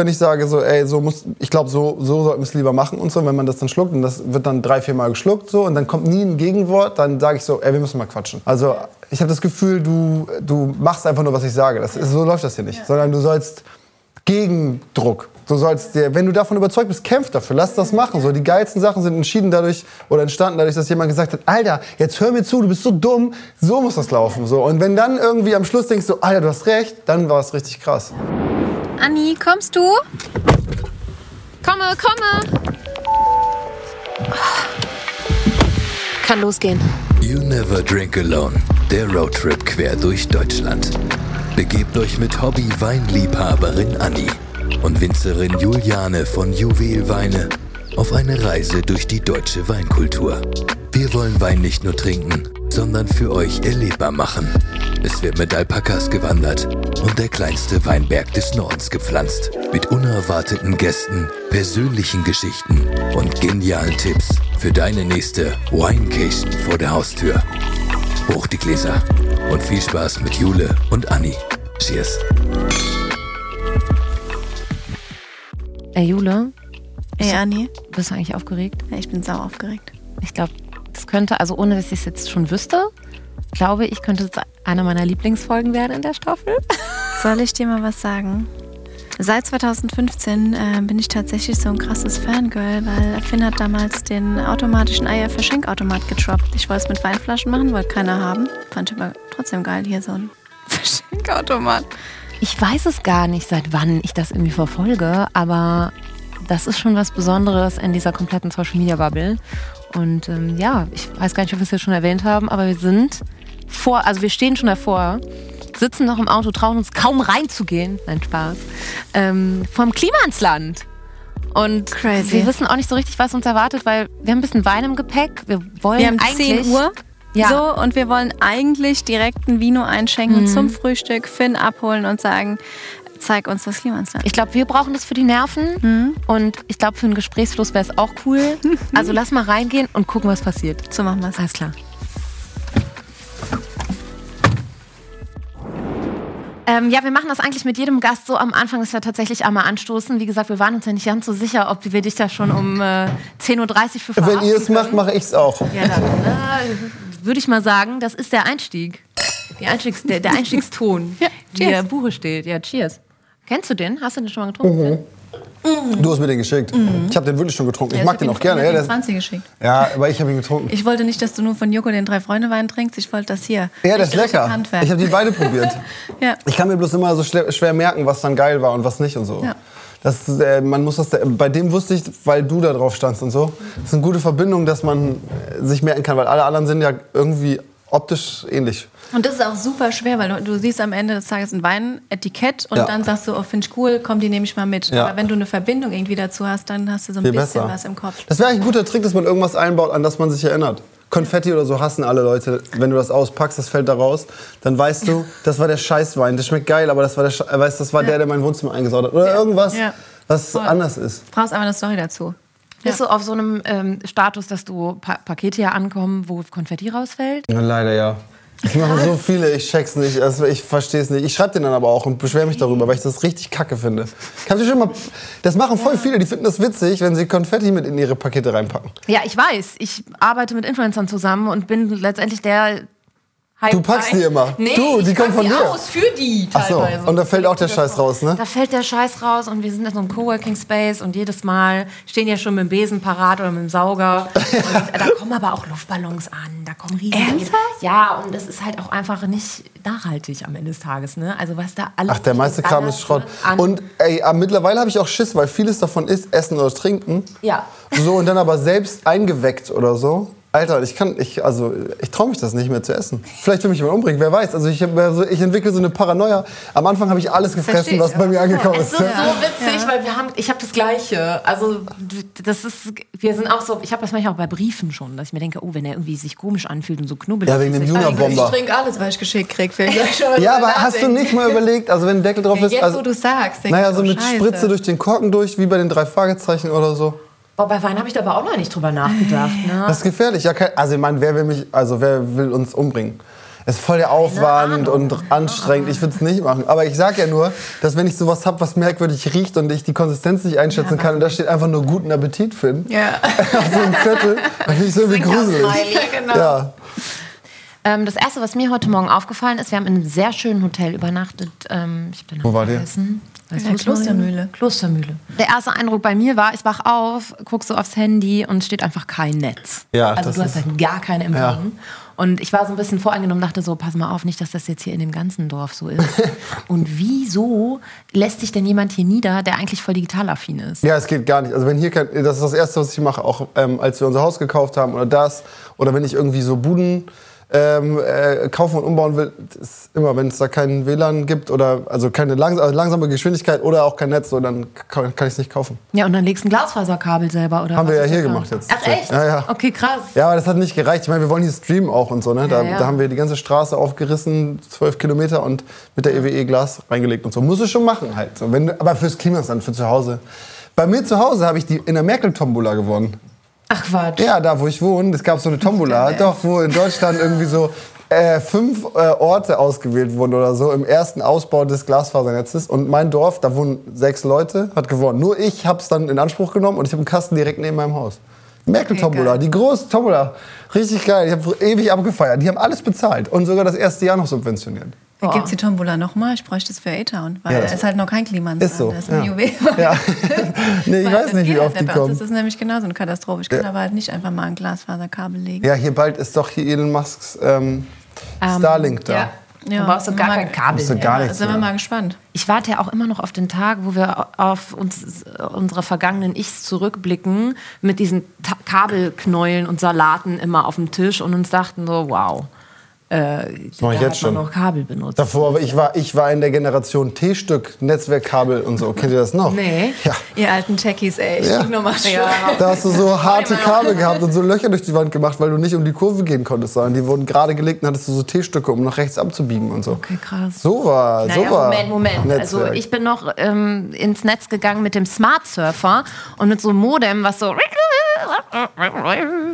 wenn ich sage, so, ey, so muss, ich glaube, so, so sollten wir es lieber machen und so, wenn man das dann schluckt und das wird dann drei, vier Mal geschluckt so und dann kommt nie ein Gegenwort, dann sage ich so, ey, wir müssen mal quatschen. Also ich habe das Gefühl, du, du machst einfach nur, was ich sage. Das so läuft das hier nicht, sondern du sollst Gegendruck. Du sollst dir, wenn du davon überzeugt bist, kämpf dafür, lass das machen. So, die geilsten Sachen sind entschieden dadurch oder entstanden dadurch, dass jemand gesagt hat, Alter, jetzt hör mir zu, du bist so dumm, so muss das laufen. So. Und wenn dann irgendwie am Schluss denkst du, Alter, du hast recht, dann war es richtig krass. Anni, kommst du? Komme, komme! Kann losgehen. You Never Drink Alone, der Roadtrip quer durch Deutschland. Begebt euch mit Hobby-Weinliebhaberin Anni und Winzerin Juliane von Juwelweine auf eine Reise durch die deutsche Weinkultur. Wir wollen Wein nicht nur trinken, sondern für euch erlebbar machen. Es wird mit Alpakas gewandert und der kleinste Weinberg des Nordens gepflanzt. Mit unerwarteten Gästen, persönlichen Geschichten und genialen Tipps für deine nächste Winecation vor der Haustür. Hoch die Gläser und viel Spaß mit Jule und Anni. Cheers. Ey, Jule, Ey, Anni, bist du eigentlich aufgeregt? ja, ich bin sau aufgeregt. Ich glaube, das könnte, also ohne dass ich es jetzt schon wüsste, glaube ich, könnte es eine meiner Lieblingsfolgen werden in der Staffel. Soll ich dir mal was sagen? Seit 2015 äh, bin ich tatsächlich so ein krasses Fangirl, weil Finn hat damals den automatischen Eier-Verschenkautomat getroppt. Ich wollte es mit Weinflaschen machen, wollte keiner haben. Fand ich aber trotzdem geil, hier so ein Verschenkautomat. Ich weiß es gar nicht, seit wann ich das irgendwie verfolge, aber das ist schon was Besonderes in dieser kompletten Social Media Bubble. Und ähm, ja, ich weiß gar nicht, ob wir es jetzt schon erwähnt haben, aber wir sind vor, also wir stehen schon davor, sitzen noch im Auto, trauen uns kaum reinzugehen, nein Spaß, ähm, vom Klima ins Land. Und Crazy. wir wissen auch nicht so richtig, was uns erwartet, weil wir haben ein bisschen Wein im Gepäck. Wir wollen Wir haben eigentlich 10 Uhr. Ja. So, und wir wollen eigentlich direkt ein Vino einschenken Mhm. zum Frühstück, Finn abholen und sagen, zeig uns das Klimansland. Ich glaube, wir brauchen das für die Nerven. Und ich glaube, für einen Gesprächsfluss wäre es auch cool. Also lass mal reingehen und gucken, was passiert. So machen wir es. Alles klar. Ähm, ja, wir machen das eigentlich mit jedem Gast so am Anfang, dass wir tatsächlich einmal anstoßen. Wie gesagt, wir waren uns ja nicht ganz so sicher, ob wir dich da schon um äh, 10.30 Uhr für Wenn ihr es macht, mache ich es auch. Ja, dann äh, würde ich mal sagen, das ist der Einstieg. Die Einstiegs, der, der Einstiegston, Ja, der. Buche steht. Ja, cheers. Kennst du den? Hast du den schon mal getrunken? Du hast mir den geschickt. Ich habe den wirklich schon getrunken. ich mag den auch gerne. Ja, der, 20 geschickt. ja, aber ich habe ihn getrunken. Ich wollte nicht, dass du nur von Joko den Drei-Freunde-Wein trinkst. Ich wollte das hier. Ja, das ist lecker. Handwerk. Ich habe die beide probiert. Ja. Ich kann mir bloß immer so schwer merken, was dann geil war und was nicht und so. Ja. Das, äh, man muss das, bei dem wusste ich, weil du da drauf standst und so. Das ist eine gute Verbindung, dass man äh, sich merken kann, weil alle anderen sind ja irgendwie optisch ähnlich. Und das ist auch super schwer, weil du, du siehst am Ende des Tages ein Weinetikett und Ja. dann sagst du, oh, finde ich cool, komm, die nehme ich mal mit. Ja. Aber wenn du eine Verbindung irgendwie dazu hast, dann hast du so ein Viel bisschen besser. was im Kopf. Das wäre eigentlich ein guter Trick, dass man irgendwas einbaut, an das man sich erinnert. Konfetti oder so hassen alle Leute. Wenn du das auspackst, das fällt da raus, dann weißt du, das war der Scheißwein. Der schmeckt geil, aber das war der, Sche- weißt, das war der, der mein Wohnzimmer eingesaut hat. Oder irgendwas, Ja. was Voll. anders ist. Du brauchst einfach eine Story dazu. Bist du auf so einem ähm, Status, dass du pa Pakete ja ankommen, wo Konfetti rausfällt? Ja, leider ja. Ich mache so viele, ich check's nicht, also ich verstehe es nicht. Ich schreibe den dann aber auch und beschwere mich darüber, weil ich das richtig kacke finde. Kannst du schon mal, das machen voll viele, die finden das witzig, wenn sie Konfetti mit in ihre Pakete reinpacken. Ja, ich weiß. Ich arbeite mit Influencern zusammen und bin letztendlich der. Du packst die immer. Nee, Du, die ich kommen von die dir. aus für die Ach so, teilweise. und da fällt auch der Scheiß raus, ne? Da fällt der Scheiß raus und wir sind in so einem Coworking Space und jedes Mal stehen ja schon mit dem Besen parat oder mit dem Sauger. Und da kommen aber auch Luftballons an, da kommen riesige. Ernsthaft? Ja, und das ist halt auch einfach nicht nachhaltig am Ende des Tages, ne? Also was da alles. Ach, der meiste Kram ist Schrott. Und ey, aber mittlerweile habe ich auch Schiss, weil vieles davon ist Essen oder Trinken. Ja. So und dann aber selbst eingeweckt oder so. Alter, ich kann, ich, also, ich traue mich das nicht mehr zu essen. Vielleicht will mich jemand umbringen, wer weiß. Also ich, hab so, ich entwickle so eine Paranoia. Am Anfang habe ich alles gefressen, ich, was bei mir angekommen Es ist. ist so witzig, weil wir haben, ich habe das Gleiche. Also das ist, wir sind auch so, ich habe das manchmal auch bei Briefen schon, dass ich mir denke, oh, wenn er irgendwie sich komisch anfühlt und so knubbelig. Ja, wegen dem Juna-Bomber. Ich trinke alles, was ich geschickt krieg. Phil. Ja, aber hast du nicht mal überlegt, also wenn ein Deckel drauf ist, Jetzt, also, wo du sagst, naja, so oh, mit Scheiße. Spritze durch den Korken durch, wie bei den drei Fragezeichen oder so. Boah, bei Wein habe ich da aber auch noch nicht drüber nachgedacht. Ne? Das ist gefährlich. Ja, also ich meine, wer will mich, also wer will uns umbringen? Es ist voll der Aufwand und anstrengend. Ich würde es nicht machen. Aber ich sag ja nur, dass wenn ich sowas hab, was merkwürdig riecht und ich die Konsistenz nicht einschätzen kann und da steht einfach nur guten Appetit finden Ja. auf so einem Zettel, dann finde ich so irgendwie gruselig. genau. Ja. Ähm, das erste, was mir heute Morgen aufgefallen ist, wir haben in einem sehr schönen Hotel übernachtet. Ähm, ich hab den Namen Wo war der? vergessen. Weißt In der du's noch? Klostermühle. Klostermühle. Der erste Eindruck bei mir war, ich wach auf, guck so aufs Handy und es steht einfach kein Netz. Ja, also das du hast ist- halt gar keine Empfang. Und ich war so ein bisschen voreingenommen, dachte so, pass mal auf, nicht, dass das jetzt hier in dem ganzen Dorf so ist. und wieso lässt sich denn jemand hier nieder, der eigentlich voll digital affin ist? Ja, es geht gar nicht. Also wenn hier kein, das ist das Erste, was ich mache, auch ähm, als wir unser Haus gekauft haben oder das. Oder wenn ich irgendwie so Buden ähm, äh, kaufen und umbauen will, ist immer, wenn es da keinen WLAN gibt oder also keine langs also langsame Geschwindigkeit oder auch kein Netz, so, dann kann, kann ich es nicht kaufen. Ja, und dann legst du ein Glasfaserkabel selber, oder Haben wir ja hier gemacht jetzt. Ach echt? Ja, ja. Okay, krass. Ja, aber das hat nicht gereicht. Ich meine, wir wollen hier streamen auch und so. Ne? Da, Ja, ja. da haben wir die ganze Straße aufgerissen, zwölf Kilometer und mit der EWE Glas reingelegt und so. Muss es schon machen halt. So, wenn, aber fürs Klimastand, für zu Hause. Bei mir zu Hause habe ich die in der Merkel-Tombola gewonnen. Ach Quatsch. Ja, da wo ich wohne, es gab so eine Tombola, doch, wo in Deutschland irgendwie so äh, fünf äh, Orte ausgewählt wurden oder so im ersten Ausbau des Glasfasernetzes. Und mein Dorf, da wohnen sechs Leute, hat gewonnen. Nur ich habe es dann in Anspruch genommen und ich habe einen Kasten direkt neben meinem Haus. Merkel-Tombola, die große Tombola. Richtig geil. Ich habe ewig abgefeiert. Die haben alles bezahlt und sogar das erste Jahr noch subventioniert. Wie gibt's die Tombola nochmal? Ich bräuchte es für A-Town, weil Ja, da das- ist halt noch kein Klimaanlage. Ist so, Das ist ein ja. Juwel. Ja. nee, ich weiß nicht, wie oft die Bei uns kommen. ist das nämlich genauso eine Katastrophe. Ich kann Ja. aber halt nicht einfach mal ein Glasfaserkabel legen. Ja, hier bald ist doch hier Elon Musks ähm, Starlink da. Ja. Du brauchst du gar mal- kein Kabel mehr. gar Da nichts sind wir mal gespannt. Ich warte ja auch immer noch auf den Tag, wo wir auf uns, unsere vergangenen Ichs zurückblicken mit diesen Ta Kabelknäueln und Salaten immer auf dem Tisch und uns dachten so, wow, äh, mach da ich jetzt hat man schon. noch Kabel benutzt. Davor, aber ich war, ich war in der Generation T-Stück, Netzwerkkabel und so. Kennt ihr das noch? Nee. Ja. Ihr alten Techies, ey. Ich Ja. nochmal Da hast du so harte Kabel gehabt und so Löcher durch die Wand gemacht, weil du nicht um die Kurve gehen konntest, sondern die wurden gerade gelegt und hattest du so T-Stücke, um nach rechts abzubiegen und so. Okay, krass. So war, so Naja, war Moment, Moment. Also Netzwerk. ich bin noch ähm, ins Netz gegangen mit dem Smart Surfer und mit so einem Modem, was so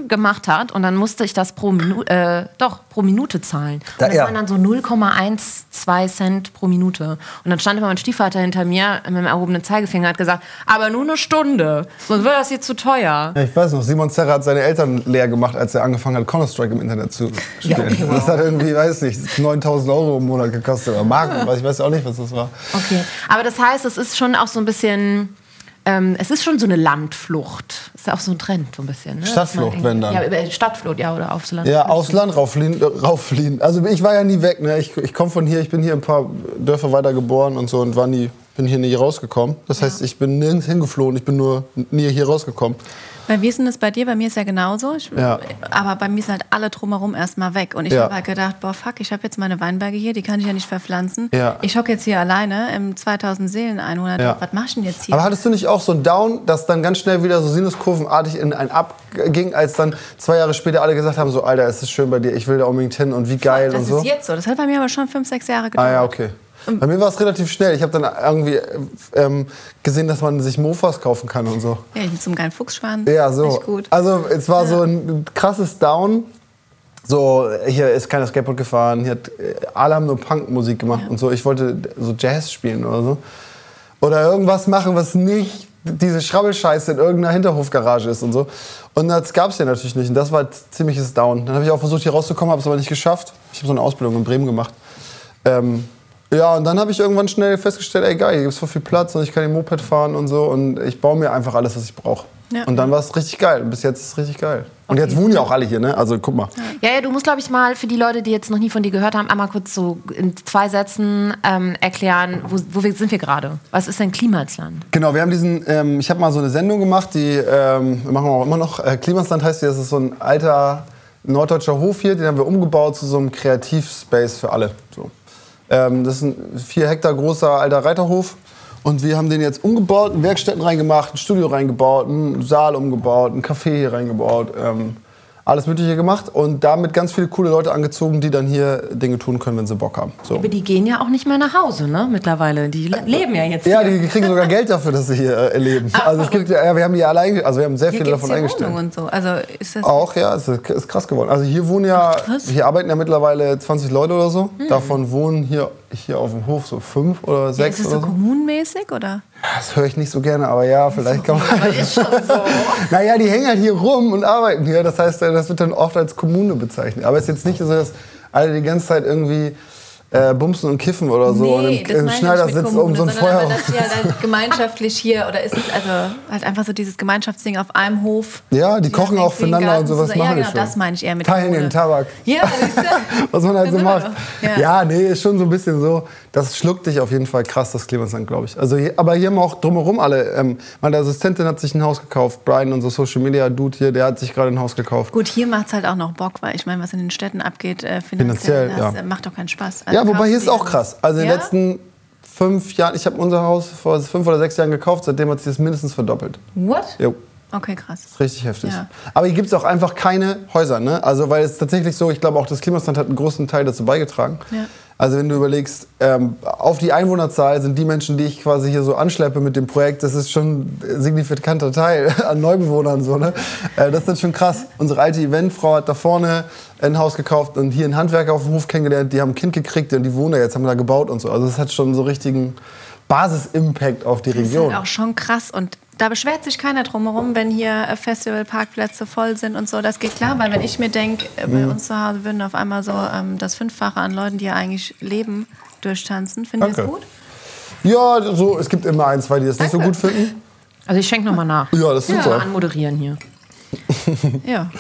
gemacht hat. Und dann musste ich das pro Minute, äh, doch, pro Minute zahlen. Und das ja. waren dann so 0,12 Cent pro Minute. Und dann stand immer mein Stiefvater hinter mir mit dem erhobenen Zeigefinger und hat gesagt, aber nur eine Stunde, sonst wird das hier zu teuer. Ja, ich weiß noch, Simon Zerrer hat seine Eltern leer gemacht, als er angefangen hat, Counter-Strike im Internet zu spielen. okay, Das hat irgendwie, weiß nicht, 9000 Euro im Monat gekostet. Oder Marken, ich weiß auch nicht, was das war. Okay, aber das heißt, es ist schon auch so ein bisschen, ähm, es ist schon so eine Landflucht. Ist ja auch so ein Trend, so ein bisschen. Ne? Stadtflucht, wenn dann. Ja, über Stadtflucht, ja, oder aufs Land. Ja, aufs Land rauffliehen, äh, rauffliehen. Also ich war ja nie weg. Ne? Ich, ich komme von hier, ich bin hier ein paar Dörfer weiter geboren und so und war nie, bin hier nie rausgekommen. Das heißt, ich bin nirgends hingeflohen, ich bin nur nie hier rausgekommen. Weil wie ist denn das bei dir? Bei mir ist ja genauso. Ich, Ja. Aber bei mir sind halt alle drumherum erstmal weg. Und ich Ja. habe halt gedacht, boah, fuck, ich habe jetzt meine Weinberge hier, die kann ich ja nicht verpflanzen. Ja. Ich hocke jetzt hier alleine im 2000 Seelen Einwohner. Ja. Was mach ich denn jetzt hier? Aber hattest du nicht auch so ein Down, das dann ganz schnell wieder so sinuskurvenartig in ein Up ging, als dann zwei Jahre später alle gesagt haben, so Alter, es ist schön bei dir, ich will da unbedingt hin und wie geil das und so? ist jetzt so. Das hat bei mir aber schon fünf, sechs Jahre gedauert. Ah ja, okay. Bei mir war es relativ schnell. Ich habe dann irgendwie ähm, gesehen, dass man sich Mofas kaufen kann und so. Ja, ich bin zum geilen Fuchsschwan. Ja, so. Also es war so ein krasses Down. So, hier ist keiner Skateboard gefahren, hier hat, äh, alle haben nur Punkmusik gemacht und so. Ich wollte so Jazz spielen oder so. Oder irgendwas machen, was nicht diese Schrabbelscheiße in irgendeiner Hinterhofgarage ist und so. Und das gab es ja natürlich nicht. Und das war ziemliches Down. Dann habe ich auch versucht, hier rauszukommen, habe es aber nicht geschafft. Ich habe so eine Ausbildung in Bremen gemacht. Ähm, ja, und dann habe ich irgendwann schnell festgestellt, ey geil, hier gibt es voll viel Platz und ich kann den Moped fahren und so. Und ich baue mir einfach alles, was ich brauche. Ja. Und dann war es richtig geil. Und bis jetzt ist es richtig geil. Und jetzt wohnen ja auch alle hier, ne? Also guck mal. Ja, ja, du musst, glaube ich, mal für die Leute, die jetzt noch nie von dir gehört haben, einmal kurz so in zwei Sätzen ähm, erklären, wo, wo wir, sind wir gerade? Was ist denn Klimasland? Genau, wir haben diesen, ähm, ich habe mal so eine Sendung gemacht, die ähm, machen wir auch immer noch. Äh, Klimasland heißt die, das ist so ein alter norddeutscher Hof hier, den haben wir umgebaut zu so einem Kreativspace für alle. So. Ähm, das ist ein vier Hektar großer alter Reiterhof. Und wir haben den jetzt umgebaut, Werkstätten reingemacht, ein Studio reingebaut, einen Saal umgebaut, ein Café hier reingebaut. Ähm, alles Mögliche gemacht und damit ganz viele coole Leute angezogen, die dann hier Dinge tun können, wenn sie Bock haben. So. Aber die gehen ja auch nicht mehr nach Hause, ne? Mittlerweile. Die le- leben ja jetzt Ja, hier. die kriegen sogar Geld dafür, dass sie hier äh, leben. Also es gibt ja, wir haben die alle einge also wir haben sehr Hier viele davon hier eingestellt. Und so. Also ist das Auch, ja, es ist, ist krass geworden. Also hier wohnen ja, krass. hier arbeiten ja mittlerweile 20 Leute oder so. Davon wohnen hier, hier auf dem Hof so fünf oder ja, sechs ist es oder so so. kommunenmäßig oder? Das höre ich nicht so gerne, aber ja, vielleicht kann man. Aber ist schon so. Naja, die hängen halt hier rum und arbeiten hier. Das heißt, das wird dann oft als Kommune bezeichnet. Aber es ist jetzt nicht so, dass alle die ganze Zeit irgendwie äh, bumsen und kiffen oder so und im, im Schneidersitz um so ein Feuer. dass die halt, gemeinschaftlich hier oder ist es also halt einfach so dieses Gemeinschaftsding auf einem Hof. Ja, die kochen auch füreinander und sowas zusammen- machen Ja, genau, schon. das meine ich eher mit Teilen den Tabak. Ja, was man halt so wir macht. Ja. Ja. nee, ist schon so ein bisschen so. Das schluckt dich auf jeden Fall krass, das Klimasland, glaube ich. Also aber hier haben auch drumherum alle. Ähm, meine Assistentin hat sich ein Haus gekauft. Brian, unser Social Media Dude hier, der hat sich gerade ein Haus gekauft. Gut, hier macht es halt auch noch Bock, weil ich meine, was in den Städten abgeht, äh, Finanziell, finanziell, das ja. äh, macht doch keinen Spaß. Also Ja, wobei hier ist auch krass. Also in den letzten fünf Jahren, ich habe unser Haus vor fünf oder sechs Jahren gekauft, seitdem hat sich das mindestens verdoppelt. What? Jo. Okay, krass. Richtig heftig. Ja. Aber hier gibt es auch einfach keine Häuser, ne? Also weil es tatsächlich so, ich glaube auch das Klimastand hat einen großen Teil dazu beigetragen. Ja. Also wenn du überlegst, ähm, auf die Einwohnerzahl sind die Menschen, die ich quasi hier so anschleppe mit dem Projekt, das ist schon ein signifikanter Teil an Neubewohnern. So, ne? äh, das ist dann schon krass. Unsere alte Eventfrau hat da vorne ein Haus gekauft und hier einen Handwerker auf dem Hof kennengelernt, die haben ein Kind gekriegt und die wohnen da jetzt, haben da gebaut und so. Also es hat schon so richtigen Basis-Impact auf die Das ist Region. halt auch schon krass und da beschwert sich keiner drumherum, wenn hier äh, Festivalparkplätze voll sind und so. Das geht klar, weil wenn ich mir denke, bei Mhm. uns zu Hause würden auf einmal so ähm, das Fünffache an Leuten, die hier eigentlich leben, durchtanzen. Findet ihr das Danke. gut? Ja, so, es gibt immer ein, zwei, die das nicht so gut finden. Also ich schenke nochmal nach. Ja, das ist Mal super. anmoderieren hier. Ja.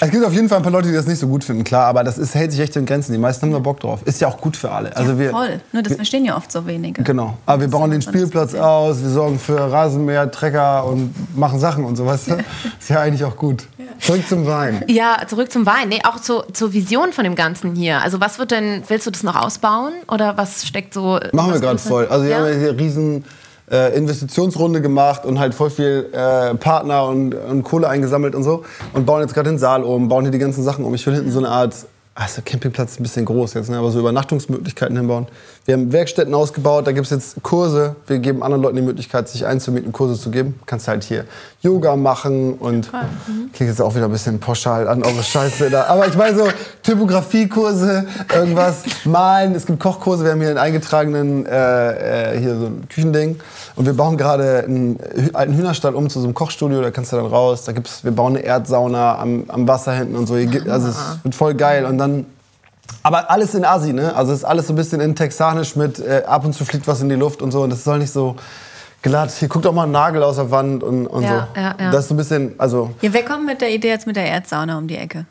Es gibt auf jeden Fall ein paar Leute, die das nicht so gut finden, klar, aber das ist, hält sich echt in Grenzen. Die meisten haben da Bock drauf. Ist ja auch gut für alle. Also wir, Voll. Nur das verstehen ja oft so wenige. Genau. Aber wir bauen den Spielplatz aus, wir sorgen für Rasenmäher, Trecker und machen Sachen und so, weißt du? Ist ja eigentlich auch gut. Zurück zum Wein. Ja, zurück zum Wein. Nee, auch zu, zur Vision von dem Ganzen hier. Also was wird denn, willst du das noch ausbauen? Oder was steckt so... Machen wir gerade voll. Also wir ja? haben ja hier riesen äh, Investitionsrunde gemacht und halt voll viel äh, Partner und, und Kohle eingesammelt und so. Und bauen jetzt gerade den Saal um, bauen hier die ganzen Sachen um. Ich will hinten so eine Art, also Campingplatz ist ein bisschen groß jetzt, ne, aber so Übernachtungsmöglichkeiten hinbauen. Wir haben Werkstätten ausgebaut, da gibt es jetzt Kurse. Wir geben anderen Leuten die Möglichkeit, sich einzumieten, Kurse zu geben. Kannst halt hier Yoga machen und klingt jetzt auch wieder ein bisschen pauschal an eure Scheiße da. Aber ich meine so Typografiekurse, irgendwas, malen. Es gibt Kochkurse. Wir haben hier einen eingetragenen, äh, äh, hier so ein Küchending. Und wir bauen gerade einen alten Hühnerstall um zu so einem Kochstudio. Da kannst du dann raus. Da gibt's, wir bauen eine Erdsauna am, am Wasser hinten und so. Also es wird voll geil. Und dann aber alles in Asi, ne? Also es ist alles so ein bisschen in Texanisch mit äh, ab und zu fliegt was in die Luft und so. Und das soll nicht so glatt. Hier guckt auch mal ein Nagel aus der Wand und, und Ja, so. ja, ja. Das ist so ein bisschen, also Ja, wer kommt mit der Idee jetzt mit der Erdsauna um die Ecke?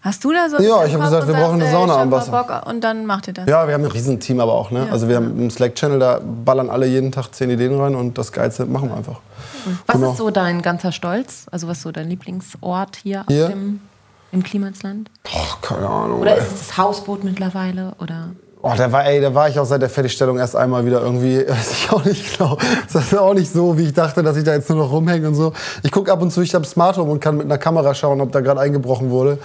Hast du da so? Ja, ich im hab Kopf gesagt, wir brauchen eine sagst, Sauna am Wasser. Bock Und dann macht ihr das. ja, wir haben ein Riesenteam aber auch, ne? Also wir haben einen Slack-Channel, da ballern alle jeden Tag zehn Ideen rein und das Geilste machen wir einfach. Was Genau. ist so dein ganzer Stolz? Also was ist so dein Lieblingsort hier, Hier? Auf dem, im Klimasland? Boah, keine Ahnung. Oder ist es das Hausboot mittlerweile? Oder? Oh, da war, ey, da war ich auch seit der Fertigstellung erst einmal wieder irgendwie, weiß ich auch nicht genau. Das ist auch nicht so, wie ich dachte, dass ich da jetzt nur noch rumhänge und so. Ich gucke ab und zu, ich habe Smart Home und kann mit einer Kamera schauen, ob da gerade eingebrochen wurde.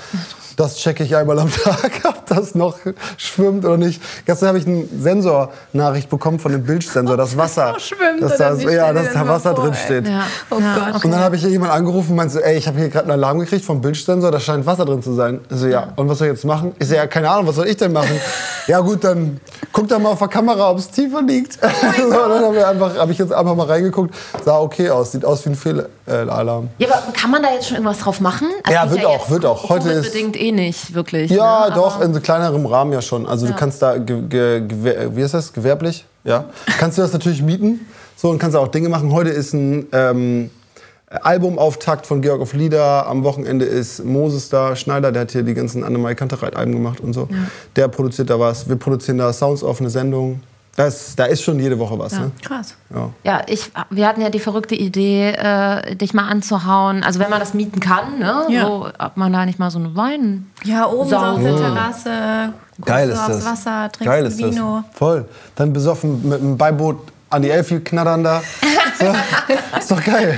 Das checke ich einmal am Tag, ob das noch schwimmt oder nicht. Gestern habe ich eine Sensornachricht bekommen von dem Bildsensor, das Wasser. noch schwimmt dass da, nicht, ja, dass das da Wasser vor, drin steht. Ja. Oh ja, Gott. Und dann habe ich hier jemanden angerufen und meinte so, ey, ich habe hier gerade einen Alarm gekriegt vom Bildsensor, da scheint Wasser drin zu sein. Ich so, ja, und was soll ich jetzt machen? Ich so, ja, keine Ahnung, was soll ich denn machen? ja gut, dann guck doch mal auf der Kamera, ob es tiefer liegt. Oh so, dann habe ich, einfach- hab ich jetzt einfach mal reingeguckt, sah okay aus, sieht aus wie ein Fehlalarm. Ja, aber kann man da jetzt schon irgendwas drauf machen? Ja, geht wird auch, wird auch. Heute ist- eh nicht, wirklich. Ja, ne? doch, in so kleinerem Rahmen ja schon. Also du kannst da, ge, ge, gewer- wie ist das, gewerblich, ja, kannst du das natürlich mieten so, und kannst auch Dinge machen. Heute ist ein ähm, Albumauftakt von Georg of Lieder. Am Wochenende ist Moses da, Schneider, der hat hier die ganzen Annemai Kantereit-Alben gemacht und so. Der produziert da was. Wir produzieren da Sounds auf eine Sendung. Das, da ist schon jede Woche was. Ne? Krass. Ja. Ja, ich, wir hatten ja die verrückte Idee, äh, dich mal anzuhauen. Also wenn man das mieten kann, ne? Ja. So, ob man da nicht mal so eine Wein... Ja, oben so auf der Terrasse, Geil ist aufs das. Wasser, trinkst Geil ein ist Vino. das. Voll. Dann besoffen mit einem Beiboot an die Elfi knattern da. So, ist doch geil.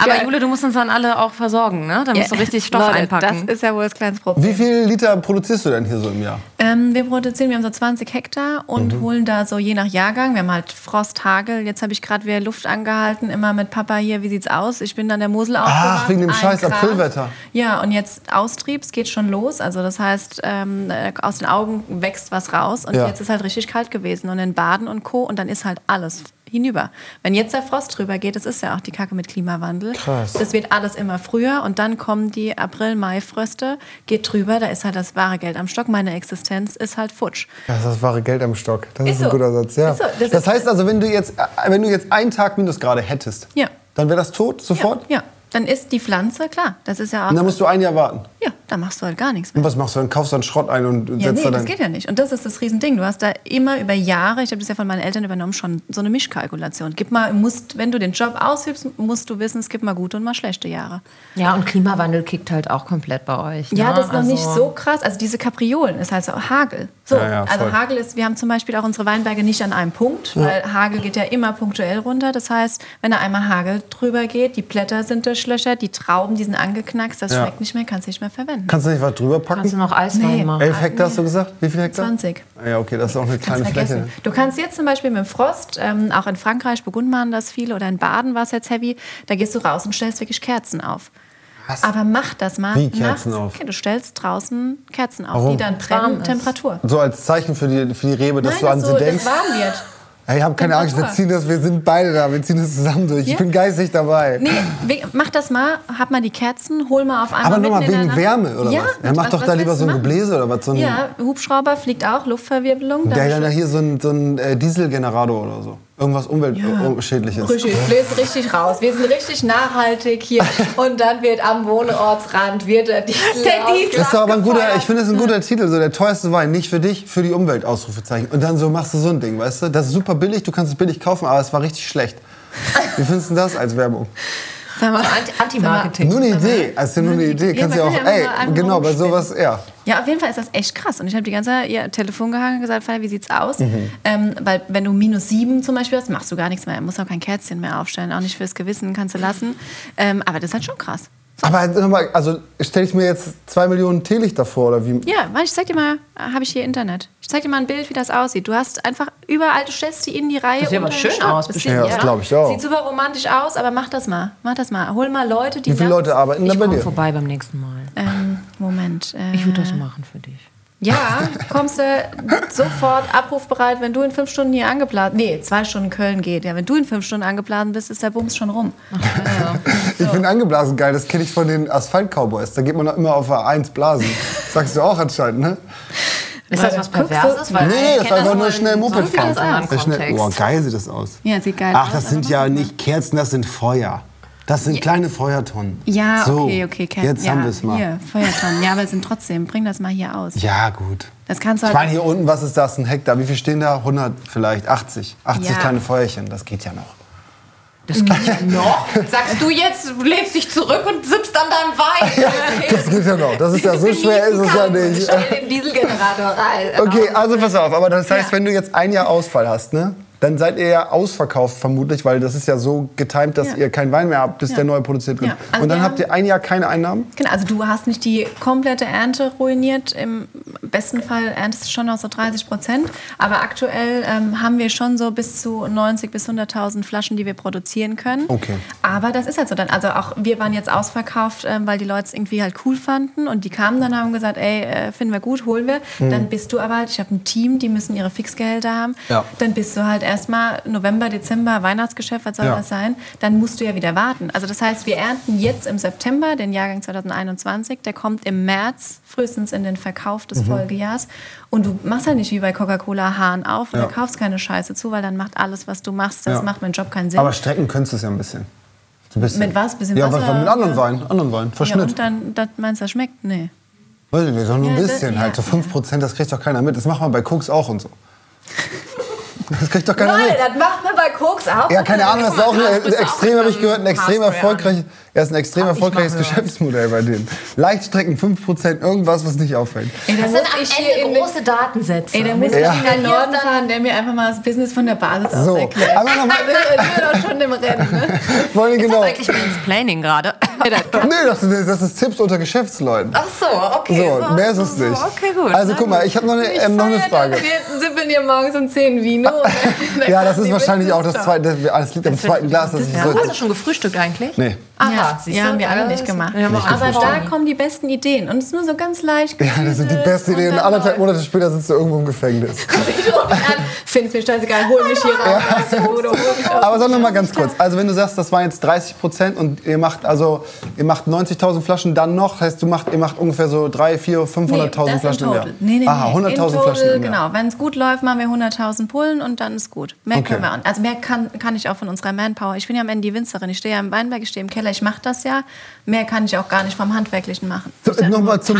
Aber Jule, du musst uns dann alle auch versorgen, ne? Da musst du richtig Stoff Leute, einpacken. Das ist ja wohl das kleinste Problem. Wie viel Liter produzierst du denn hier so im Jahr? Ähm, wir produzieren, wir haben so 20 Hektar und Mhm. holen da so je nach Jahrgang. Wir haben halt Frost, Hagel. Jetzt habe ich gerade wieder Luft angehalten, immer mit Papa hier, wie sieht's aus? Ich bin dann der Mosel aufgewacht. wegen dem scheiß Grad. Aprilwetter. Ja, und jetzt Austrieb, es geht schon los. Also das heißt, ähm, äh, aus den Augen wächst was raus. Und Ja. jetzt ist halt richtig kalt gewesen. Und in Baden und Co. Und dann ist halt alles hinüber. Wenn jetzt der Frost drüber geht, das ist ja auch die Kacke mit Klimawandel. Krass. Das wird alles immer früher und dann kommen die April-Mai-Fröste, geht drüber, da ist halt das wahre Geld am Stock. Meine Existenz ist halt futsch. Das ist das wahre Geld am Stock. Das ist, Ist ein so. guter Satz. Ja. So. Das Das, heißt also, wenn du jetzt, wenn du jetzt einen Tag Minusgrade hättest, Ja. dann wäre das tot sofort. Ja, dann ist die Pflanze, klar, das ist ja auch. Und dann musst du ein Jahr warten. ja, da machst du halt gar nichts mehr. Und was machst du dann? Kaufst du dann Schrott ein und Ja, setzt nee, da das dann. geht ja nicht. Und das ist das Riesending. Du hast da immer über Jahre, ich habe das ja von meinen Eltern übernommen, schon so eine Mischkalkulation. Gib mal, musst, wenn du den Job ausübst, musst du wissen, es gibt mal gute und mal schlechte Jahre. Ja, und Klimawandel kickt halt auch komplett bei euch. Ja, ne? das ist noch Also- nicht so krass. Also diese Kapriolen ist halt so Hagel. So, Ja, ja, also Hagel ist, wir haben zum Beispiel auch unsere Weinberge nicht an einem Punkt, weil Hagel geht ja immer punktuell runter. Das heißt, wenn da einmal Hagel drüber geht, die Blätter sind durchlöchert, die Trauben, die sind angeknackst, das Ja. schmeckt nicht mehr, kannst du nicht mehr verwenden. Kannst du nicht was drüber packen? Kannst du noch Eiswein Nee. machen? Elf Hektar hast du gesagt? Wie viel Hektar? 20. Ah Ja, okay, das ist auch eine kleine Fläche. vergessen. Du kannst jetzt zum Beispiel mit dem Frost, ähm, auch in Frankreich, Burgund machen das viele oder in Baden war es jetzt heavy, da gehst du raus und stellst wirklich Kerzen auf. Was? Aber mach das mal. Wie Kerzen nachts. auf? Okay, du stellst draußen Kerzen auf, Warum? die dann brennen, Warm ist. Temperatur. So als Zeichen für die, für die Rebe, dass Nein, du an dass sie so, denkst. das warm wird. Ja, ich habe keine Angst, wir ziehen das, wir sind beide da, wir ziehen das zusammen durch. Ich Ja? bin geistig dabei. Nee, mach das mal, hab mal die Kerzen, hol mal auf einmal Aber nochmal mitten in wegen Wärme oder ja, was? Er macht was- doch was da lieber so ein? Gebläse oder was? So Ja, Hubschrauber fliegt auch, Luftverwirbelung. Der dann ja hier so ein, so ein äh, Dieselgenerator oder so. Irgendwas Umweltschädliches. Richtig, ich lese richtig raus. Wir sind richtig nachhaltig hier. Und dann wird am Wohnortsrand wird der Diesel. Der Diesel Das ist doch aber ein guter, ich finde, das ist ein guter Titel, so der teuerste Wein, nicht für dich, für die Umwelt, Ausrufezeichen. Und dann so machst du so ein Ding, weißt du? Das ist super billig, du kannst es billig kaufen, aber es war richtig schlecht. Wie findest du das als Werbung? Sag mal, Anti- Anti-Marketing. Nur eine Idee, also nur eine Idee. Ja, Kannst ja man auch, ja ey, genau, bei sowas, ja. Ja, auf jeden Fall ist das echt krass. Und ich habe die ganze Zeit ihr Telefon gehangen und gesagt, Feier, wie sieht's aus? Mhm. Ähm, weil wenn du minus sieben zum Beispiel hast, machst du gar nichts mehr. Du musst auch kein Kerzchen mehr aufstellen, auch nicht fürs Gewissen, kannst du lassen. Ähm, aber das ist halt schon krass. Aber nochmal, also stelle ich mir jetzt zwei Millionen Teelichter vor, oder wie? Ja, warte, ich zeig dir mal, habe ich hier Internet. Ich zeig dir mal ein Bild, wie das aussieht. Du hast einfach überall, du stellst die in die Reihe. Das sieht aber schön aus, Das Ja, das glaub ich auch. Sieht super romantisch aus, aber mach das mal. Mach das mal. Hol mal Leute, die Wie viele Leute arbeiten da Ich bei komme dir? vorbei beim nächsten Mal. Ähm, Moment. Äh, Ich würde das machen für dich. Ja, kommst du sofort abrufbereit, wenn du in fünf Stunden hier angeplant. Nee, zwei Stunden Köln geht. Ja, wenn du in fünf Stunden angeplant bist, ist der Bums schon rum. Ich finde angeblasen geil, das kenne ich von den Asphalt-Cowboys. Da geht man doch immer auf A1 blasen. Sagst du auch anscheinend, ne? Ist das was Perverses? Weil Nee, ich das war einfach nur schnell so Moped fahren. schnell-. Boah, geil sieht das aus. Ja, sieht geil Ach, aus. das sind ja nicht Kerzen, das sind Feuer. Das sind kleine Feuertonnen. Ja, so, okay, okay. Ken- Jetzt ja, haben wir es mal. Hier, Feuertonnen. Ja, aber es sind trotzdem. Bring das mal hier aus. Ja, gut. Das kannst du Ich halt. meine, hier unten, was ist das? Ein Hektar. Wie viel stehen da? 100 vielleicht, 80. 80 Ja. kleine Feuerchen, das geht ja noch. Das geht ja noch. Sagst du jetzt, du legst dich zurück und sippst an deinem Wein. Das geht ja noch. Das ist ja so schwer ist es ja nicht. Stell den Dieselgenerator rein. Okay, also pass auf. Aber das heißt, Ja. wenn du jetzt ein Jahr Ausfall hast, ne? Dann seid ihr ja ausverkauft vermutlich, weil das ist ja so getimt, dass Ja. ihr keinen Wein mehr habt, bis Ja. der neue produziert wird. Ja, also Und dann habt ihr ein Jahr keine Einnahmen? Genau, also du hast nicht die komplette Ernte ruiniert. Im besten Fall erntest du schon noch so 30 Prozent. Aber aktuell ähm, haben wir schon so bis zu 90 bis 100.000 Flaschen, die wir produzieren können. Okay. Aber das ist halt so dann. Also auch wir waren jetzt ausverkauft, ähm, weil die Leute es irgendwie halt cool fanden. Und die kamen dann und haben gesagt, ey, äh, finden wir gut, holen wir. Dann bist du aber halt, ich habe ein Team, die müssen ihre Fixgehälter haben. Ja. Dann bist du halt erstmal November, Dezember, Weihnachtsgeschäft, was soll Ja. das sein? Dann musst du ja wieder warten. Also das heißt, wir ernten jetzt im September den Jahrgang 2021. Der kommt im März frühestens in den Verkauf Mhm. des Folgejahrs. Und du machst halt nicht wie bei Coca-Cola Hahn auf und Ja. du kaufst keine Scheiße zu, weil dann macht alles, was du machst, das Ja. macht meinen Job keinen Sinn. Aber strecken könntest du es ja ein bisschen. So ein bisschen. Mit was? Bisschen ja, Wasser? was, mit anderen Wein. Anderen Wein. ja, Verschnitt. und dann, das meinst du, das schmeckt? Nee. Weiß ich nicht, so nur ein Ja, das- bisschen ja, halt. So 5 Prozent, das kriegt doch keiner mit. Das macht man bei Koks auch und so. Das kriegt doch keiner Leute, mit. das macht man bei Koks auch. Ja, keine Ahnung, das ist auch ein, das extrem, habe ich gehört, ein extrem Haarspray erfolgreich, er ist ein extrem erfolgreiches Geschäftsmodell bei denen. Leichtstrecken 5%, irgendwas, was nicht auffällt. Ey, da Das muss sind am ich hier in Ende große Datensätze. Ey, da muss Mit ich Ja. in den Norden fahren, der mir einfach mal das Business von der Basis aus So, erklärt. aber nochmal, sind wir doch schon im Rennen, ne? allem genau. Eigentlich Planning gerade. Nee, das, ist- das ist Tipps unter Geschäftsleuten. Ach so, okay. So, mehr ist es nicht. Okay, gut. Also guck mal, ich habe noch, eine- ähm, noch eine Frage. Wir sippeln hier morgens um 10 Vino. Ja, das ist wahrscheinlich auch das zweite, das liegt am zweiten Glas. Das ist Ja, so, hast du schon gefrühstückt eigentlich? nee. Aha, Ja, siehst ja, du, haben wir alle das nicht gemacht. Ja, aber Aber da kommen die besten Ideen. Und es ist nur so ganz leicht. Ja, das sind die besten Ideen. Und anderthalb Monate später sitzt du irgendwo im Gefängnis. Find's mir scheißegal, hol mich hier raus. Aber sag noch mal ganz kurz. Also wenn du sagst, das waren jetzt 30 Prozent und ihr macht also ihr macht 90.000 Flaschen dann noch, heißt du macht ihr macht ungefähr so 3, 4, 500.000 das Flaschen im Jahr. Nee, nee, Aha, nee. 100.000 In total, Flaschen im Jahr. Genau, wenn es gut läuft, machen wir 100.000 Pullen und dann ist gut. Mehr Okay. können wir auch. Also mehr kann, kann ich auch von unserer Manpower. Ich bin ja am Ende die Winzerin. Ich stehe ja im Weinberg, ich stehe im Keller, ich mache das ja. Mehr kann ich auch gar nicht vom Handwerklichen machen. So, Nochmal zum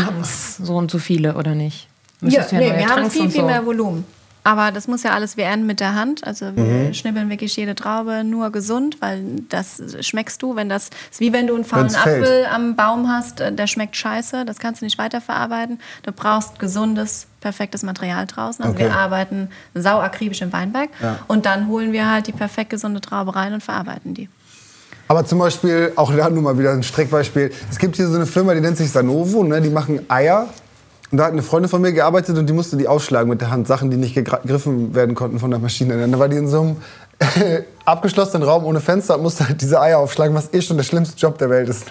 So und so viele, oder nicht? Ja, Müsstest du nee, neue wir haben Tanks viel, und viel so. mehr Volumen. Aber das muss ja alles, wir ernten mit der Hand. Also wir Mhm. schnibbeln wirklich jede Traube nur gesund, weil das schmeckst du, wenn das ist wie wenn du einen faulen. Apfel am Baum hast, äh, der schmeckt scheiße, das kannst du nicht weiterverarbeiten. Du brauchst gesundes, perfektes Material draußen. Also Okay. wir arbeiten sau akribisch im Weinberg Ja. und dann holen wir halt die perfekt gesunde Traube rein und verarbeiten die. Aber zum Beispiel, auch da nur mal wieder ein Streckbeispiel. Es gibt hier so eine Firma, die nennt sich Sanovo, ne? die machen Eier. Und da hat eine Freundin von mir gearbeitet und die musste die ausschlagen mit der Hand. Sachen, die nicht gegriffen werden konnten von der Maschine. Dann war die in so einem abgeschlossenen Raum ohne Fenster und musste halt diese Eier aufschlagen, was eh schon der schlimmste Job der Welt ist.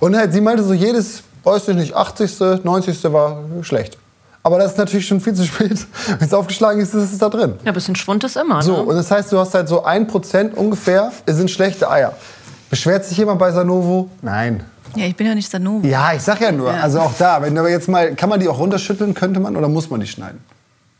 Und halt, sie meinte so, jedes, weiß ich nicht, 80., 90. war schlecht. Aber das ist natürlich schon viel zu spät. Wenn es aufgeschlagen ist, ist es da drin. Ja, ein bisschen Schwund ist immer. So, ne? und das heißt, du hast halt so ein Prozent ungefähr, es sind schlechte Eier. Beschwert sich jemand bei Sanovo? Nein. Ja, ich bin ja nicht Sanovo. Ja, ich sag ja nur, Ja. also auch da, wenn aber jetzt mal, kann man die auch runterschütteln, könnte man, oder muss man die schneiden?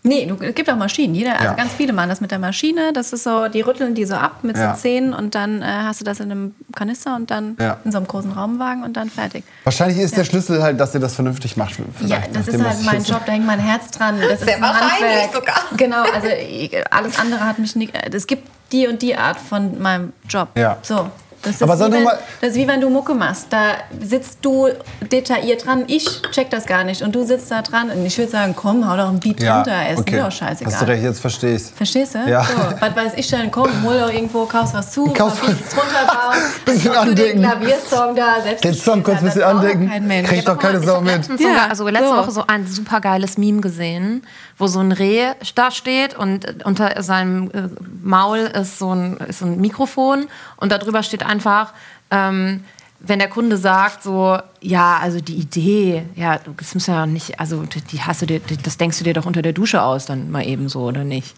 Nee, du, es gibt auch Maschinen. Jeder, also Ja. ganz viele machen das mit der Maschine. Das ist so, die rütteln die so ab mit Ja. so Zähnen und dann äh, hast du das in einem Kanister und dann Ja. in so einem großen Raumwagen und dann fertig. Wahrscheinlich ist der Schlüssel halt, dass ihr das vernünftig macht. Ja, das ist halt mein Job, da hängt mein Herz dran. Das ist Sehr ein wahrscheinlich Handwerk. sogar. Genau, also ich- alles andere hat mich nicht. Es gibt die und die Art von meinem Job. Ja. So. Das ist, Aber sag wie wenn, mal- das ist wie wenn du Mucke machst. Da sitzt du detailliert dran. Ich check das gar nicht. Und du sitzt da dran. Und ich würde sagen, komm, hau doch ein Beat Ja, runter. Ist okay. mir doch scheißegal. Hast du recht, jetzt verstehe ich's. Verstehst du? Ja. So, was weiß ich denn? Komm, hol doch irgendwo, kaufst was zu, Kaufst was drunter bauen. Bisschen du den andenken. Klaviersong da selbst. Den Song kurz ein bisschen andenken. Kriegt doch keine Sau mit. Ja, also letzte so. Woche so ein super geiles Meme gesehen, wo so ein Reh da steht und unter seinem äh, Maul ist so ein, ist so ein Mikrofon und darüber steht einfach, ähm, wenn der Kunde sagt so, ja, also die Idee, ja, du- das muss ja nicht, also die hast du dir, das denkst du dir doch unter der Dusche aus, dann mal eben so oder nicht.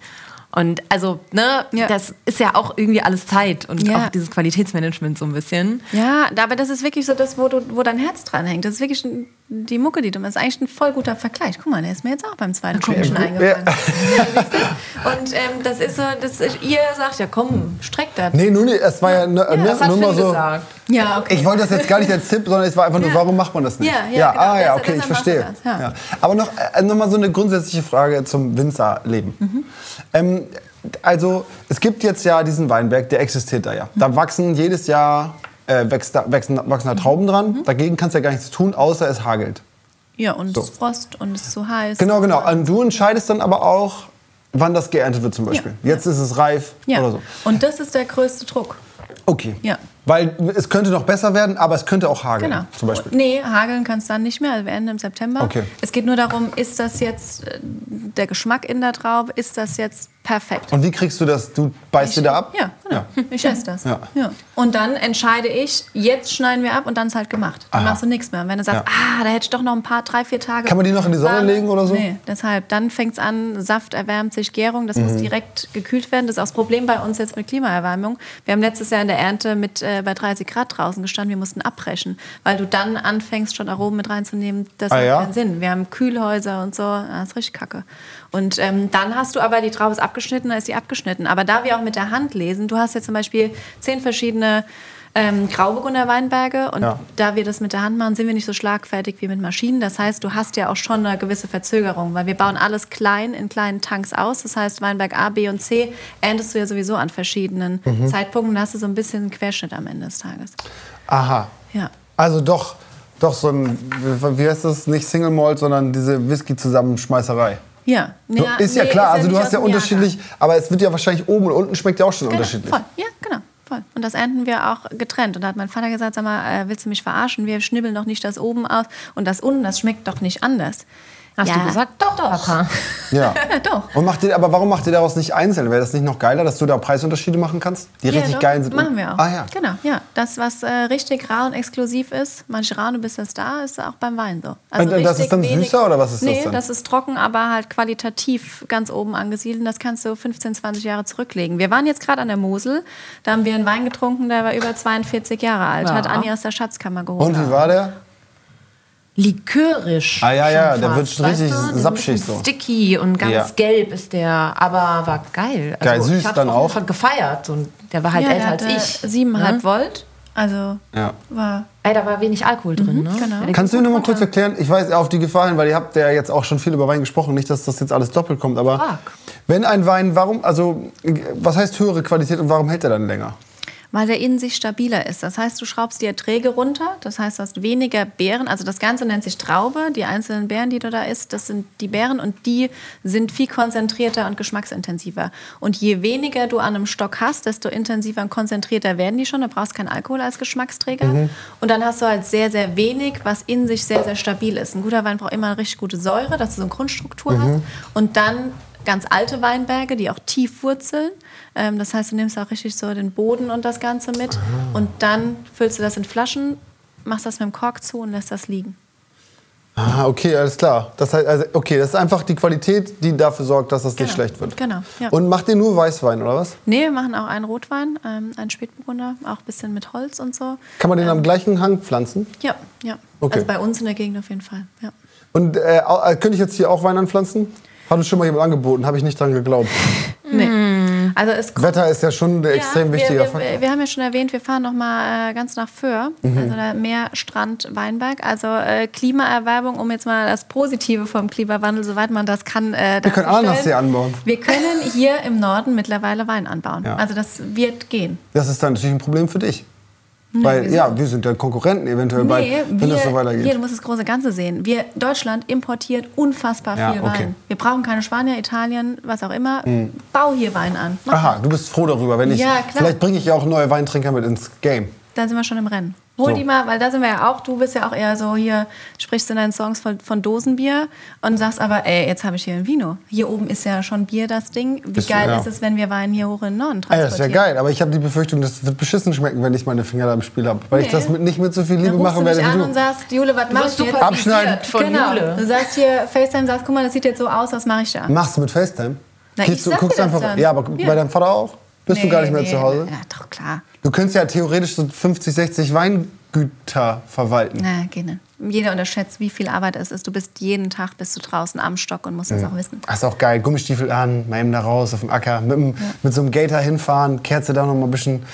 Und also, ne, Ja. das ist ja auch irgendwie alles Zeit und Ja. auch dieses Qualitätsmanagement so ein bisschen. Ja, aber das ist wirklich so das, wo, du, wo dein Herz dran hängt. Das ist wirklich ein- die Mucke, die du machst. Das ist eigentlich ein voll guter Vergleich. Guck mal, der ist mir jetzt auch beim zweiten Spiel schon eingefallen. Ja? Und ähm, das ist so, das ist, ihr sagt ja, komm, streck das. Nee, nur nicht, es war ja, ne, ne, Das hat nur mal so. gesagt. Ja, okay. Ich wollte das jetzt gar nicht als Tipp, sondern es war einfach nur, Ja. warum macht man das nicht? Ja, ja, genau. ah ja, okay, ich verstehe. das, ja. Ja. Aber noch, äh, noch mal so eine grundsätzliche Frage zum Winzerleben. Mhm. Ähm, also es gibt jetzt ja diesen Weinberg, der existiert da ja. Mhm. Da wachsen jedes Jahr äh, wächst da, wachsen, wachsen da Trauben dran. Mhm. Dagegen kannst du ja gar nichts tun, außer es hagelt. Ja, und So. es ist Frost und es ist zu heiß. Genau, genau. Und du entscheidest dann aber auch, wann das geerntet wird zum Beispiel. Jetzt ist es reif Ja. oder so. Und das ist der größte Druck. Okay. Ja. Weil es könnte noch besser werden, aber es könnte auch hageln Genau. zum Beispiel. Nee, hageln kann es dann nicht mehr. Also wir enden im September. Okay. Es geht nur darum, ist das jetzt äh, der Geschmack in der Traube, ist das jetzt perfekt? Und wie kriegst du das? Du beißt dir da ab? Ja, genau. Ich esse das. Ja. Und dann entscheide ich, jetzt schneiden wir ab und dann ist halt gemacht. Dann Aha. machst du nichts mehr. Und wenn du sagst, Ja. ah, da hätte ich doch noch ein paar, drei, vier Tage. Kann man die noch in die Sonne legen oder so? Nee, deshalb. Dann fängt es an, Saft erwärmt sich, Gärung, das Mhm. muss direkt gekühlt werden. Das ist auch das Problem bei uns jetzt mit Klimaerwärmung. Wir haben letztes Jahr in der Ernte mit äh, bei 30 Grad draußen gestanden, wir mussten abbrechen, weil du dann anfängst, schon Aromen mit reinzunehmen. Das Ah, macht ja? keinen Sinn. Wir haben Kühlhäuser und so, das ist richtig kacke. Und ähm, dann hast du aber, die Traube ist abgeschnitten, dann ist die abgeschnitten. Aber da wir auch mit der Hand lesen, du hast jetzt zum Beispiel zehn verschiedene ähm, Grauburgunder Weinberge. Und Ja. da wir das mit der Hand machen, sind wir nicht so schlagfertig wie mit Maschinen. Das heißt, du hast ja auch schon eine gewisse Verzögerung, weil wir bauen alles klein in kleinen Tanks aus. Das heißt, Weinberg A, B und C erntest du ja sowieso an verschiedenen Mhm. Zeitpunkten. Da hast du so ein bisschen einen Querschnitt am Ende des Tages. Aha. Ja. Also doch, doch so ein, wie heißt das, nicht Single Malt, sondern diese Whisky-Zusammenschmeißerei. Ja, So, ja, ist ja nee, klar, ist also du hast ja unterschiedlich, aber es wird ja wahrscheinlich oben und unten schmeckt ja auch schon Genau, unterschiedlich. voll. Ja, genau. Voll. Und das ernten wir auch getrennt. Und da hat mein Vater gesagt, sag mal, äh, willst du mich verarschen? Wir schnibbeln doch nicht das oben aus und das unten, das schmeckt doch nicht anders. Hast Ja. du gesagt? Doch, Papa. Ja. Ja, doch. Und macht ihr, aber warum macht ihr daraus nicht einzeln? Wäre das nicht noch geiler, dass du da Preisunterschiede machen kannst, die Ja, richtig doch. geil sind? Machen wir auch. Ah ja. Genau, ja. Das, was äh, richtig rar und exklusiv ist, manche rar, du bist das da, ist auch beim Wein so. Also Und, äh, das ist dann wenig- süßer oder was ist das nee, das ist trocken, aber halt qualitativ ganz oben angesiedelt. Das kannst du 15, 20 Jahre zurücklegen. Wir waren jetzt gerade an der Mosel, da haben wir einen Wein getrunken, der war über 42 Jahre alt. Ja. Hat Anni aus der Schatzkammer geholt. Und wie war der? Likörisch. Ah, ja, ja, der wird schon richtig sapschig so. Sticky und ganz Ja. gelb ist der, aber war geil. Also Geil, süß ich dann auch. Gefeiert und der war halt ja, älter als ich. Siebeneinhalb Ne? Volt. Also Ja. war. Ey, da war wenig Alkohol drin, ne? genau. Ja, Kannst du mir noch mal kurz erklären? Ich weiß auf die Gefahr hin, weil ihr habt ja jetzt auch schon viel über Wein gesprochen. Nicht, dass das jetzt alles doppelt kommt, aber Frag. wenn ein Wein, warum, also was heißt höhere Qualität und warum hält er dann länger? Weil der in sich stabiler ist. Das heißt, du schraubst die Erträge runter, das heißt, du hast weniger Beeren. Also das Ganze nennt sich Traube. Die einzelnen Beeren, die du da isst, das sind die Beeren und die sind viel konzentrierter und geschmacksintensiver. Und je weniger du an einem Stock hast, desto intensiver und konzentrierter werden die schon. Du brauchst keinen Alkohol als Geschmacksträger. Und dann hast du halt sehr, sehr wenig, was in sich sehr, sehr stabil ist. Ein guter Wein braucht immer eine richtig gute Säure, dass du so eine Grundstruktur hast. Und dann ganz alte Weinberge, die auch tief wurzeln. Ähm, das heißt, du nimmst auch richtig so den Boden und das Ganze mit. Und dann füllst du das in Flaschen, machst das mit dem Kork zu und lässt das liegen. Ah, okay, alles klar. Das heißt, also, okay, das ist einfach die Qualität, die dafür sorgt, dass das nicht Genau. schlecht wird. Genau, ja. Und macht ihr nur Weißwein, oder was? Nee, wir machen auch einen Rotwein, ähm, einen Spätburgunder, auch ein bisschen mit Holz und so. Kann man den am gleichen Hang pflanzen? Ja, ja. Okay. Also bei uns in der Gegend auf jeden Fall. Ja. Und äh, äh, könnte ich jetzt hier auch Wein anpflanzen? Hat uns schon mal jemand angeboten, habe ich nicht dran geglaubt. Nee. Also es Wetter ist ja schon ein extrem wichtiger wir, Faktor. wir, wir haben ja schon erwähnt, wir fahren noch mal äh, ganz nach Föhr, Mhm. also der Meer, Strand, Weinberg. Also äh, Klimaerwerbung, um jetzt mal das Positive vom Klimawandel, soweit man das kann, äh, Wir können. Ananas hier anbauen. Wir können hier im Norden mittlerweile Wein anbauen. Ja. Also das wird gehen. Das ist dann natürlich ein Problem für dich. Weil, wieso? ja, wir sind ja Konkurrenten eventuell bald, wenn wir, das so hier, weitergeht. du musst das große Ganze sehen. Wir, Deutschland importiert unfassbar Ja, viel okay. Wein. Wir brauchen keine Spanier, Italien, was auch immer. Bau hier Wein an. Mach Aha, du bist froh darüber. Wenn ich, Ja. Vielleicht bringe ich ja auch neue Weintrinker mit ins Game. Dann sind wir schon im Rennen. Hol So. die mal, weil da sind wir ja auch, du bist ja auch eher so hier, sprichst in deinen Songs von, von Dosenbier und sagst aber, ey, jetzt habe ich hier ein Vino. Hier oben ist ja schon Bier das Ding. Wie Ist- geil ja. ist es, wenn wir Wein hier hoch in den Norden Ah, ja, das ist ja transportieren? geil, aber ich habe die Befürchtung, das wird beschissen schmecken, wenn ich meine Finger da im Spiel habe. Weil ich Nee. das mit, nicht mit so viel Dann Liebe machen du mich werde an wie und du. sagst, Jule, was Du machst du jetzt? Abschneiden. von genau. Jule. Du sagst hier FaceTime, sagst, guck mal, das sieht jetzt so aus, was mache ich da? Machst du mit FaceTime? Na, Gehst ich du, sag guckst dir das einfach. dann. Ja, aber Ja. bei deinem Vater auch? Bist du gar nicht mehr Nee, zu Hause? Ja, doch, klar. Du könntest ja theoretisch so 50, 60 Weingüter verwalten. Na, nicht. Jeder unterschätzt, wie viel Arbeit es ist. Du bist jeden Tag bist du draußen am Stock und musst das auch wissen. Das ist auch geil. Gummistiefel an, mal eben da raus auf dem Acker, mit, dem, mit so einem Gator hinfahren, Kerze da noch mal ein bisschen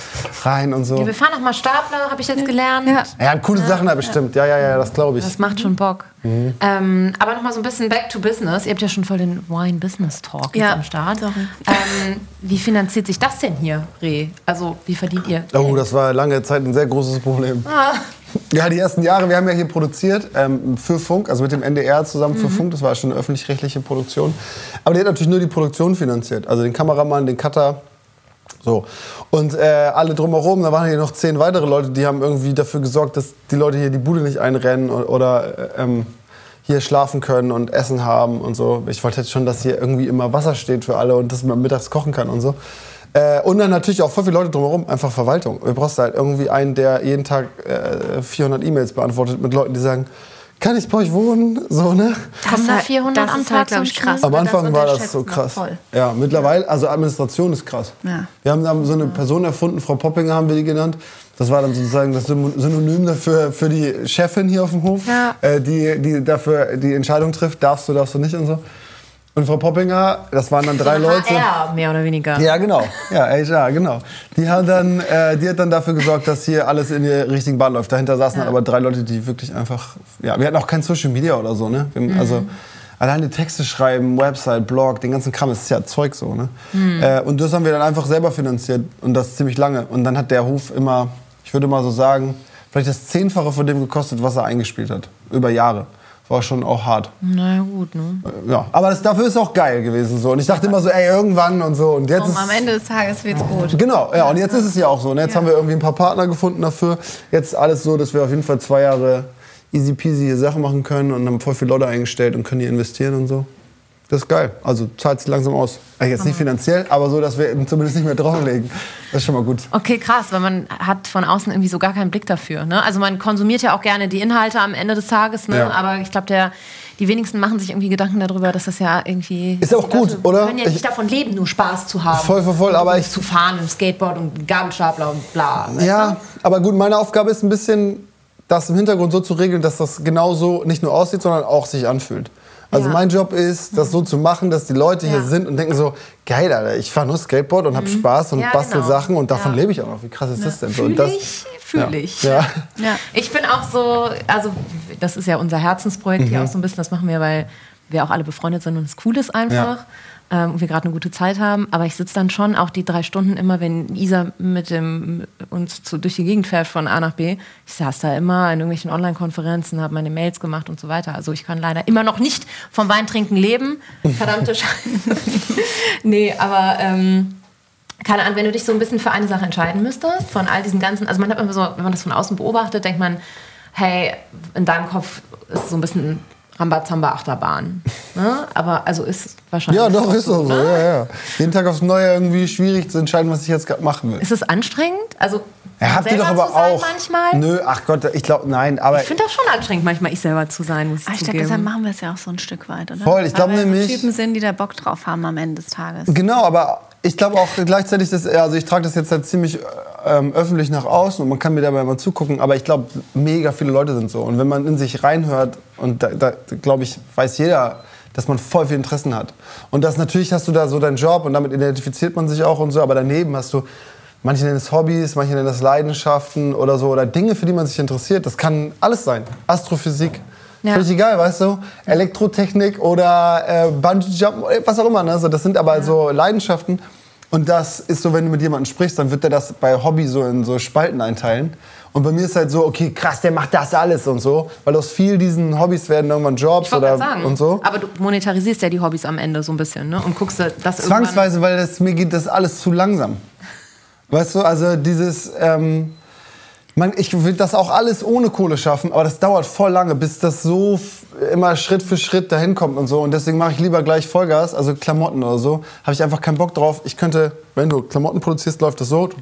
rein und so. Ja, wir fahren noch mal Stapler, habe ich jetzt gelernt. Ja. Ja, coole Sachen da bestimmt. Ja, ja, ja, das glaube ich. Das macht schon Bock. Mhm. Ähm, aber noch mal so ein bisschen back to business. Ihr habt ja schon voll den Wine-Business-Talk jetzt Ja, am Start. sorry. Ähm, wie finanziert sich das denn hier, Reh? Also, wie verdient ihr? Oh, das war lange Zeit ein sehr großes Problem. Ja, die ersten Jahre, wir haben ja hier produziert ähm, für Funk, also mit dem NDR zusammen für Funk, das war schon eine öffentlich-rechtliche Produktion. Aber die hat natürlich nur die Produktion finanziert, also den Kameramann, den Cutter. So. Und äh, alle drumherum, da waren hier noch zehn weitere Leute, die haben irgendwie dafür gesorgt, dass die Leute hier die Bude nicht einrennen o- oder äh, ähm, hier schlafen können und Essen haben und so. Ich wollte jetzt schon, dass hier irgendwie immer Wasser steht für alle und dass man mittags kochen kann und so. Äh, und dann natürlich auch voll viele Leute drumherum, einfach Verwaltung. Du brauchst halt irgendwie einen, der jeden Tag äh, 400 E-Mails beantwortet mit Leuten, die sagen, kann ich bei euch wohnen? So, ne? Kommen da halt- 400 das am Tag halt, glaub zum ich, krass. Am Anfang war das so krass. Ja, mittlerweile, also Administration ist krass. Ja. Wir haben dann so eine Person erfunden, Frau Poppinger haben wir die genannt. Das war dann sozusagen das Synonym dafür für die Chefin hier auf dem Hof, Ja. äh, die, die dafür die Entscheidung trifft, darfst du, darfst du nicht und so. Und Frau Poppinger, das waren dann drei Leute. HR, mehr oder weniger. Ja, genau. Ja, HR, genau. Die, haben dann, äh, die hat dann dafür gesorgt, dass hier alles in der richtigen Bahn läuft. Dahinter saßen dann aber drei Leute, die wirklich einfach. Ja, wir hatten auch kein Social Media oder so, ne? Wir, haben, Also alleine Texte schreiben, Website, Blog, den ganzen Kram, das ist ja Zeug so, ne? Äh, und das haben wir dann einfach selber finanziert und das ziemlich lange. Und dann hat der Hof immer, ich würde mal so sagen, vielleicht das Zehnfache von dem gekostet, was er eingespielt hat. Über Jahre. War schon auch hart. Na ja, gut, ne? Ja, aber das, dafür ist auch geil gewesen so. Und ich dachte immer so, ey, irgendwann und so. Und jetzt Und ist, am Ende des Tages wird's gut. Genau, ja, und jetzt ist es ja auch so. Ne? Jetzt haben wir irgendwie ein paar Partner gefunden dafür. Jetzt alles so, dass wir auf jeden Fall zwei Jahre easy peasy hier Sachen machen können und haben voll viele Leute eingestellt und können hier investieren und so. Das ist geil. Also zahlt sich langsam aus. Äh, Jetzt nicht finanziell, aber so, dass wir zumindest nicht mehr drauflegen. Das ist schon mal gut. Okay, krass, weil man hat von außen irgendwie so gar keinen Blick dafür. Ne? Also man konsumiert ja auch gerne die Inhalte am Ende des Tages, ne? Ja. aber ich glaube, die wenigsten machen sich irgendwie Gedanken darüber, dass das ja irgendwie. Ist ja auch gut, Leute oder? können ja Ich- nicht davon leben, nur Spaß zu haben. Voll, voll, voll, aber ich- Zu fahren, im Skateboard und Gabelstapler und bla. Ja, aber gut, meine Aufgabe ist ein bisschen, das im Hintergrund so zu regeln, dass das genauso nicht nur aussieht, sondern auch sich anfühlt. Also Ja. mein Job ist, das so zu machen, dass die Leute hier Ja. sind und denken so, geil, Alter, ich fahre nur Skateboard und hab Spaß und Ja, bastel genau. Sachen und davon lebe ich auch noch. Wie krass ist das denn? so? Fühl Und das, ich, fühl ich. Ich bin auch so, also das ist ja unser Herzensprojekt Mhm. hier auch so ein bisschen, das machen wir, weil wir auch alle befreundet sind und es cool ist einfach. Ähm, und wir gerade eine gute Zeit haben. Aber ich sitze dann schon auch die drei Stunden immer, wenn Isa mit dem uns zu, durch die Gegend fährt von A nach B. Ich saß da immer in irgendwelchen Online-Konferenzen, habe meine Mails gemacht und so weiter. Also ich kann leider immer noch nicht vom Weintrinken leben. Verdammte Scheiße. nee, aber ähm, keine Ahnung, wenn du dich so ein bisschen für eine Sache entscheiden müsstest, von all diesen ganzen, also man hat immer so, wenn man das von außen beobachtet, denkt man, hey, in deinem Kopf ist so ein bisschen Rambazamba-Achterbahn. Ne? Aber also ist wahrscheinlich. ja, doch, ist doch so. ne? Ja, ja. Jeden Tag aufs Neue irgendwie schwierig zu entscheiden, was ich jetzt gerade machen will. Ist es anstrengend? Also Ja, habt ihr doch aber zu sein auch. manchmal? Nö, ach Gott, ich glaube, nein, aber Ich finde das schon anstrengend, manchmal ich selber zu sein, muss ich, Aber ich glaube, zugeben. deshalb machen wir es ja auch so ein Stück weit, oder? Voll, ich glaub Weil wir nämlich- Typen sind, die da Bock drauf haben am Ende des Tages. Genau, aber ich glaube auch gleichzeitig, dass, also ich trage das jetzt halt ziemlich ähm, öffentlich nach außen und man kann mir dabei mal zugucken, aber ich glaube, mega viele Leute sind so. Und wenn man in sich reinhört, und da, da glaube ich, weiß jeder, dass man voll viel Interessen hat. Und das natürlich hast du da so deinen Job und damit identifiziert man sich auch und so, aber daneben hast du, manche nennen es Hobbys, manche nennen es Leidenschaften oder so, oder Dinge, für die man sich interessiert. Das kann alles sein. Astrophysik. Ja. Völlig egal, weißt du? Elektrotechnik oder äh, Bungee-Jumpen, was auch immer. Ne? So, das sind aber so Leidenschaften. Und das ist so, wenn du mit jemandem sprichst, dann wird der das bei Hobby so in so Spalten einteilen. Und bei mir ist halt so, okay, krass, der macht das alles und so. Weil aus viel diesen Hobbys werden irgendwann Jobs oder sagen. und so. Aber du monetarisierst ja die Hobbys am Ende so ein bisschen, ne? Und guckst das irgendwann. Zwangsweise, weil das, mir geht das alles zu langsam. Weißt du, also dieses, ähm, man, ich will das auch alles ohne Kohle schaffen, aber das dauert voll lange, bis das so immer Schritt für Schritt dahin kommt und so. Und deswegen mache ich lieber gleich Vollgas, also Klamotten oder so. Habe ich einfach keinen Bock drauf. Ich könnte, wenn du Klamotten produzierst, läuft das so. Du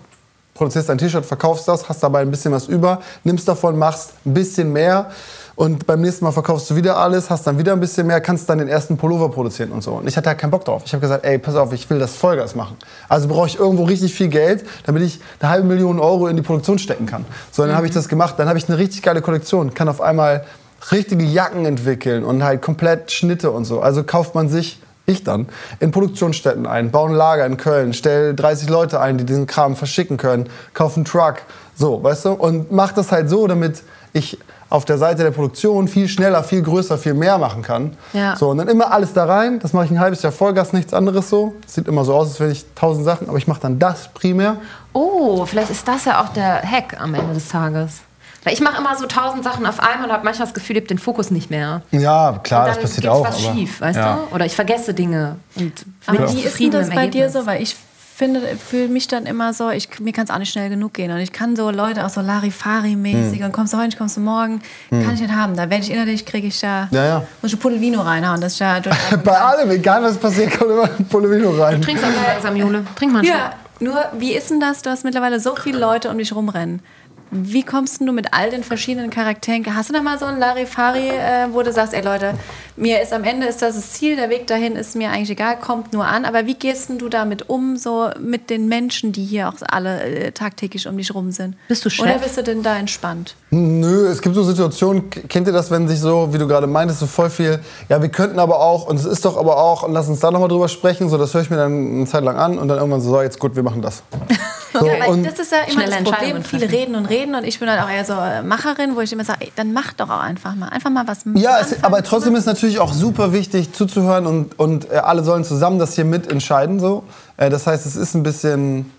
produzierst ein T-Shirt, verkaufst das, hast dabei ein bisschen was über, nimmst davon, machst ein bisschen mehr. Und beim nächsten Mal verkaufst du wieder alles, hast dann wieder ein bisschen mehr, kannst dann den ersten Pullover produzieren und so. Und ich hatte halt keinen Bock drauf. Ich habe gesagt, ey, pass auf, ich will das Vollgas machen. Also brauche ich irgendwo richtig viel Geld, damit ich eine halbe Million Euro in die Produktion stecken kann. So, dann habe ich das gemacht. Dann habe ich eine richtig geile Kollektion, kann auf einmal richtige Jacken entwickeln und halt komplett Schnitte und so. Also kauft man sich ich dann, in Produktionsstätten ein, baue ein Lager in Köln, stell 30 Leute ein, die diesen Kram verschicken können, kauf einen Truck, so, weißt du? Und mach das halt so, damit ich auf der Seite der Produktion viel schneller, viel größer, viel mehr machen kann. Ja. So, und dann immer alles da rein. Das mache ich ein halbes Jahr Vollgas, nichts anderes so. Sieht immer so aus, als wäre ich tausend Sachen, aber ich mache dann das primär. Oh, vielleicht ist das ja auch der Hack am Ende des Tages. Weil ich mache immer so tausend Sachen auf einmal und habe manchmal das Gefühl, ich habe den Fokus nicht mehr. Ja, klar, das dann passiert auch. was aber- schief, weißt ja. du? Oder ich vergesse Dinge und Aber wie ist denn das bei dir Ergebnis. so? Weil ich finde, fühle mich dann immer so, ich, mir kann es auch nicht schnell genug gehen. Und ich kann so Leute auch so Larifari-mäßig und kommst du heute, kommst du morgen, kann ich nicht haben. Da werde ich innerlich, kriege ich da, Ja, ja. muss ich ein Pudelvino reinhauen. Das ist ja Bei allem, egal was passiert, kommt immer ein Polivino rein. Trinkst du auch langsam, Jule? Trink mal einen Ja, nur wie ist denn das? Du hast mittlerweile so viele Leute um dich rumrennen. Wie kommst du mit all den verschiedenen Charakteren? Hast du da mal so ein Larifari, äh, wo du sagst, ey Leute, mir ist am Ende ist das das Ziel, der Weg dahin ist mir eigentlich egal, kommt nur an. Aber wie gehst du damit um, so mit den Menschen, die hier auch alle äh, tagtäglich um dich rum sind? Bist du Chef? Oder bist du denn da entspannt? Nö, es gibt so Situationen, kennt ihr das, wenn sich so, wie du gerade meintest, so voll viel, ja, wir könnten aber auch, und es ist doch aber auch, und lass uns da nochmal drüber sprechen, so, das höre ich mir dann eine Zeit lang an und dann irgendwann so, so jetzt gut, wir machen das. So, ja, weil und das ist ja immer das Problem. Viele reden und reden und ich bin halt auch eher so äh, Macherin, wo ich immer sage, ey, dann mach doch auch einfach mal. Einfach mal was Ja, es, aber trotzdem ist natürlich auch super wichtig zuzuhören und, und äh, alle sollen zusammen das hier mitentscheiden. So. Äh, das heißt, es ist ein bisschen.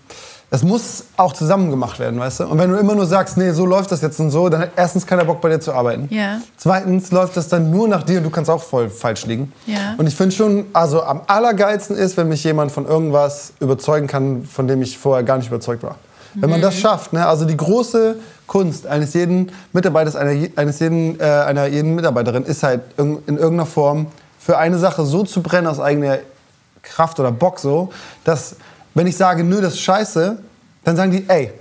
Es muss auch zusammen gemacht werden, weißt du? Und wenn du immer nur sagst, nee, so läuft das jetzt und so, dann hat erstens keiner Bock bei dir zu arbeiten. Ja. Zweitens läuft das dann nur nach dir und du kannst auch voll falsch liegen. Ja. Und ich finde schon, also am allergeilsten ist, wenn mich jemand von irgendwas überzeugen kann, von dem ich vorher gar nicht überzeugt war. Wenn man das schafft, ne? also die große Kunst eines jeden Mitarbeiters, einer, eines jeden, äh, einer jeden Mitarbeiterin ist halt in, in irgendeiner Form für eine Sache so zu brennen aus eigener Kraft oder Bock so, dass wenn ich sage, nö, das ist scheiße, dann sagen die, ey,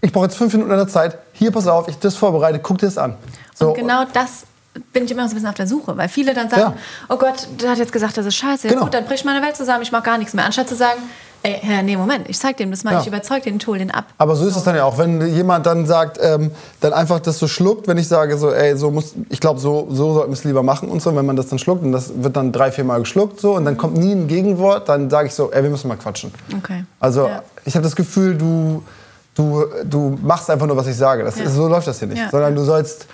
ich brauche jetzt fünf Minuten an der Zeit, hier pass auf, ich das vorbereite, guck dir das an. So, Und genau das bin ich immer so ein bisschen auf der Suche, weil viele dann sagen, Ja. oh Gott, der hat jetzt gesagt, das ist scheiße. Genau. gut, dann bricht meine Welt zusammen, ich mach gar nichts mehr. Anstatt zu sagen, ey, Herr, nee, Moment, ich zeig dem das mal, Ja. ich überzeug den, hol den ab. Aber so ist es dann ja auch, wenn jemand dann sagt, ähm, dann einfach das so schluckt, wenn ich sage so, ey, so muss, ich glaube, so, so sollten wir es lieber machen und so, wenn man das dann schluckt und das wird dann drei, vier Mal geschluckt so und dann kommt nie ein Gegenwort, dann sage ich so, ey, wir müssen mal quatschen. Okay. Also Ja. ich habe das Gefühl, du, du, du machst einfach nur, was ich sage. Das Ja. so läuft das hier nicht, sondern du sollst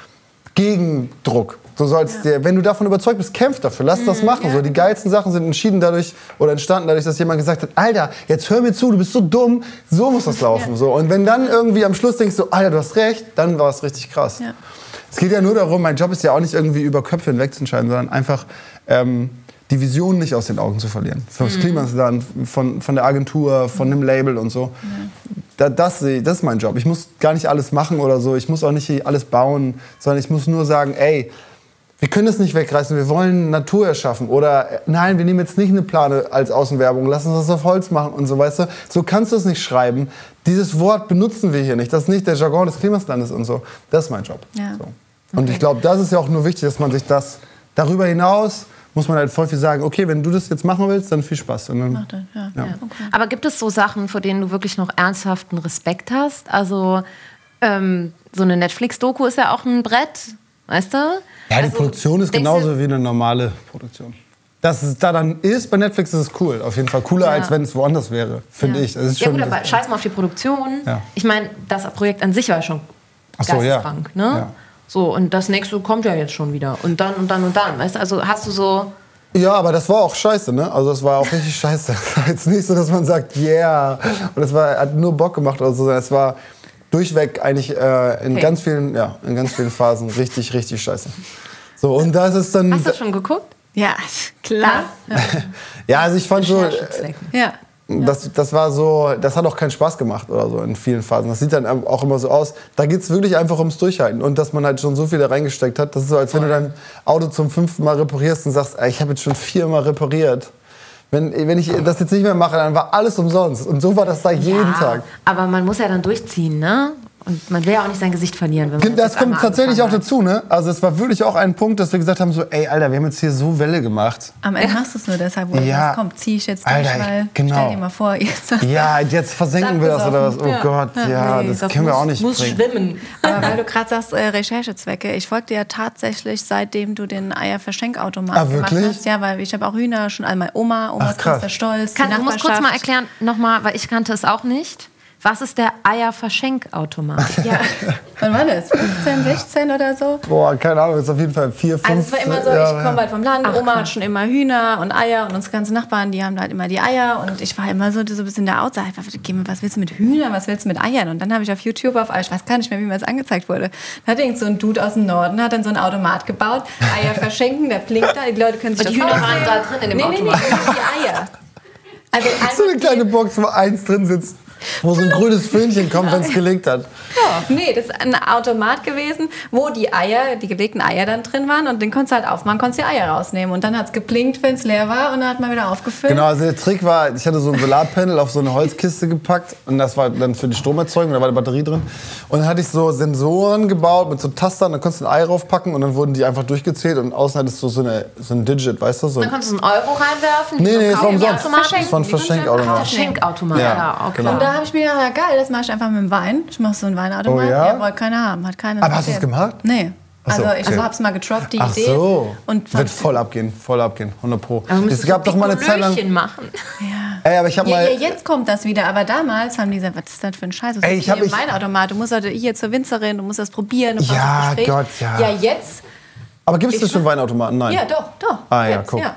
Gegendruck. Du sollst dir, wenn du davon überzeugt bist, kämpf dafür, lass das machen. So, die geilsten Sachen sind entschieden dadurch oder entstanden dadurch, dass jemand gesagt hat, Alter, jetzt hör mir zu, du bist so dumm, so muss das laufen. So. Und wenn dann irgendwie am Schluss denkst du, Alter, du hast recht, dann war es richtig krass. Ja. Es geht ja nur darum, mein Job ist ja auch nicht irgendwie über Köpfe hinwegzuentscheiden, sondern einfach ähm, die Vision nicht aus den Augen zu verlieren. Fürs Klimasland, von, von der Agentur, von dem Label und so. Da, das, ich- das ist mein Job. Ich muss gar nicht alles machen oder so. Ich muss auch nicht alles bauen, sondern ich muss nur sagen, ey, wir können es nicht wegreißen, wir wollen Natur erschaffen. Oder äh, nein, wir nehmen jetzt nicht eine Plane als Außenwerbung, lass uns das auf Holz machen und so, weißt du. So kannst du es nicht schreiben. Dieses Wort benutzen wir hier nicht. Das ist nicht der Jargon des Klimaslandes und so. Das ist mein Job. Ja. So. Und ich glaube, das ist ja auch nur wichtig, dass man sich das darüber hinaus muss man halt voll viel sagen, okay, wenn du das jetzt machen willst, dann viel Spaß. Und dann, Mach das, ja. Ja. ja. Okay. Aber gibt es so Sachen, vor denen du wirklich noch ernsthaften Respekt hast? Also ähm, so eine Netflix-Doku ist ja auch ein Brett, weißt du? Ja, die Also, Produktion ist genauso wie eine normale Produktion. Dass es da dann ist bei Netflix, ist es cool. Auf jeden Fall cooler, Ja. als wenn es woanders wäre, finde ich. Das ist Ja schon gut, aber scheiß mal auf die Produktion. Ja. Ich meine, das Projekt an sich war schon Ach so, ja. geisteskrank, ne? Ja. So, und das nächste kommt ja jetzt schon wieder. Und dann und dann und dann, weißt du? Also hast du so... Ja, aber das war auch scheiße, ne? Also das war auch richtig scheiße. Es war jetzt nicht so, dass man sagt, yeah. Und es war, hat nur Bock gemacht oder so. Es war durchweg eigentlich äh, in, ganz vielen, ja, in ganz vielen Phasen richtig, richtig scheiße. So, und das ist dann... Hast du schon geguckt? Ja, klar. Ja, also ich fand so... äh. Ja. Das, das war so, das hat auch keinen Spaß gemacht oder so in vielen Phasen. Das sieht dann auch immer so aus. Da geht es wirklich einfach ums Durchhalten und dass man halt schon so viel da reingesteckt hat. Das ist so, als wenn du dein Auto zum fünften Mal reparierst und sagst, ey, ich habe jetzt schon viermal repariert. Wenn, wenn ich das jetzt nicht mehr mache, dann war alles umsonst. Und so war das da jeden ja, Tag. Aber man muss ja dann durchziehen, ne? Und man will ja auch nicht sein Gesicht verlieren. Wenn man Das jetzt kommt tatsächlich auch dazu, ne? Also es war wirklich auch ein Punkt, dass wir gesagt haben, so, ey, Alter, wir haben jetzt hier so Welle gemacht. Am Ende machst du es nur deshalb, wo Ja. sagst, komm, zieh ich jetzt durch, Alter, weil genau. stell dir mal vor, jetzt Ja, jetzt versenken wir das oder was? Oh Ja. Gott, ja, Nee, das, das können wir auch nicht muss bringen. schwimmen. Aber weil du gerade sagst, äh, Recherchezwecke, ich folge dir ja tatsächlich, seitdem du den Eierverschenkautomat Ah, gemacht wirklich? hast. Ja, weil ich habe auch Hühner schon einmal Oma, Oma Ach, ist Stolz. Kann, du musst kurz mal erklären, nochmal, weil ich kannte es auch nicht. Was ist der Eierverschenkautomat? Ja, wann war das? 15, 16 oder so? Boah, keine Ahnung, ist auf jeden Fall vier, fünf. Also es war immer so, ja, ich komme halt vom Land, Ach, Oma hat schon immer Hühner und Eier und unsere ganzen Nachbarn, die haben halt immer die Eier und ich war immer so, so ein bisschen der Outside. Geh mal, Was willst du mit Hühnern, was willst du mit Eiern? Und dann habe ich auf YouTube, auf, ich weiß gar nicht mehr, wie mir das angezeigt wurde, da hat irgend so ein Dude aus dem Norden, hat dann so ein Automat gebaut, Eier verschenken, der blinkt da, die Leute können sich Und die das Hühner waren da drin in dem nee, Automat. Nee, nee, die Eier. Also So eine kleine Box, wo eins drin sitzt. Wo so ein grünes Föhnchen kommt, wenn es gelegt hat. Nee, das ist ein Automat gewesen, wo die Eier, die gelegten Eier dann drin waren und den konntest du halt aufmachen, konntest die Eier rausnehmen und dann hat es geblinkt, wenn es leer war und dann hat man wieder aufgefüllt. Genau, also der Trick war, ich hatte so ein Solarpanel auf so eine Holzkiste gepackt und das war dann für die Stromerzeugung, da war eine Batterie drin. Und dann hatte ich so Sensoren gebaut mit so Tastern, dann konntest du ein Ei raufpacken und dann wurden die einfach durchgezählt und außen hattest du so, eine, so ein Digit, weißt du? So Dann konntest du einen Euro reinwerfen. Nee, nee, es war umsonst. Das war ein Verschenkautomat. Verschenkautomat. Ja, Ja, okay. genau. Und da habe ich mir gedacht, ja geil, das mache ich einfach mit dem Wein. Ich mache so einen Weinautomat. Oh ja? ja? wollte keiner haben, hat keiner Aber hast du es gemacht? Nee. So, Also ich okay. habe es mal getroppt, die Ach Idee. so. Und Wird voll abgehen, voll abgehen, 100 pro. Aber du Es gab so doch mal eine Zeit lang... Machen. Ey, aber ich habe Ja, mal... ja, jetzt kommt das wieder, aber damals haben die gesagt, was ist das für ein Scheiß? Das Ey, ich hab- ich- Weinautomat. Du musst heute hier zur Winzerin, du musst das probieren. Du Ja. Gott, ja. Ja, jetzt? Aber gibt es das schon Weinautomaten? Nein. Ja, doch, doch. Ah, ja, jetzt, guck. Ja,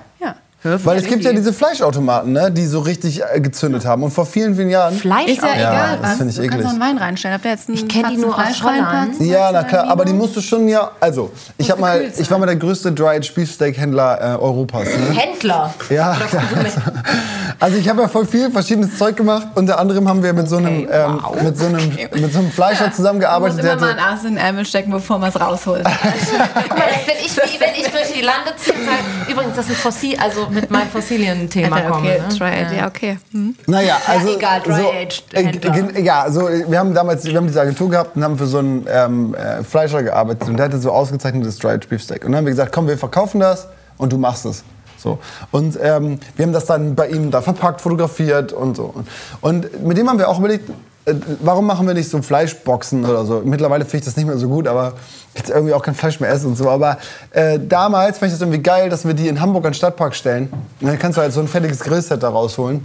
ja. Weil es gibt ja diese Fleischautomaten, ne, die so richtig äh, gezündet haben. Und vor vielen, vielen Jahren... Fleisch Ist ja, auch. egal, das was. find ich du kannst eklig. noch einen Wein reinstellen. Ob der jetzt einen Ich kenn die Batzen nur aus Fleisch Holland. Ja, na klar, aber die musst du schon ja. Also, ich habe mal, gekühlt ich war mal der größte Dry-Aged Beefsteak-Händler äh, Europas. Ne? Händler. Ja, klar. Also ich habe ja voll viel verschiedenes Zeug gemacht. Unter anderem haben wir mit so einem, ähm, mit so einem, mit so einem Fleischer Du musst zusammengearbeitet. immer der mal ein Ass in den Ärmel stecken, bevor man es rausholt. Guck mal, das bin ich, wie wenn ich durch die Lande ziehe und sage, übrigens, das ist Fossil, also mit meinem Fossilien-Thema komme. okay, ne? try it, ja, okay. Hm. Naja, also egal, so, Dry-Aged äh, ja, so wir haben damals, wir haben diese Agentur gehabt und haben für so einen ähm, äh, Fleischer gearbeitet und der hatte so ausgezeichnetes Dry-Aged Beefsteak. Und dann haben wir gesagt, komm, wir verkaufen das und du machst es. So. Und ähm, wir haben das dann bei ihm da verpackt, fotografiert und so. Und mit dem haben wir auch überlegt, äh, warum machen wir nicht so Fleischboxen oder so? Mittlerweile finde ich das nicht mehr so gut, aber jetzt irgendwie auch kein Fleisch mehr essen und so. Aber äh, damals fand ich das irgendwie geil, dass wir die in Hamburg an den Stadtpark stellen. Und dann kannst du halt so ein fertiges Grillset da rausholen,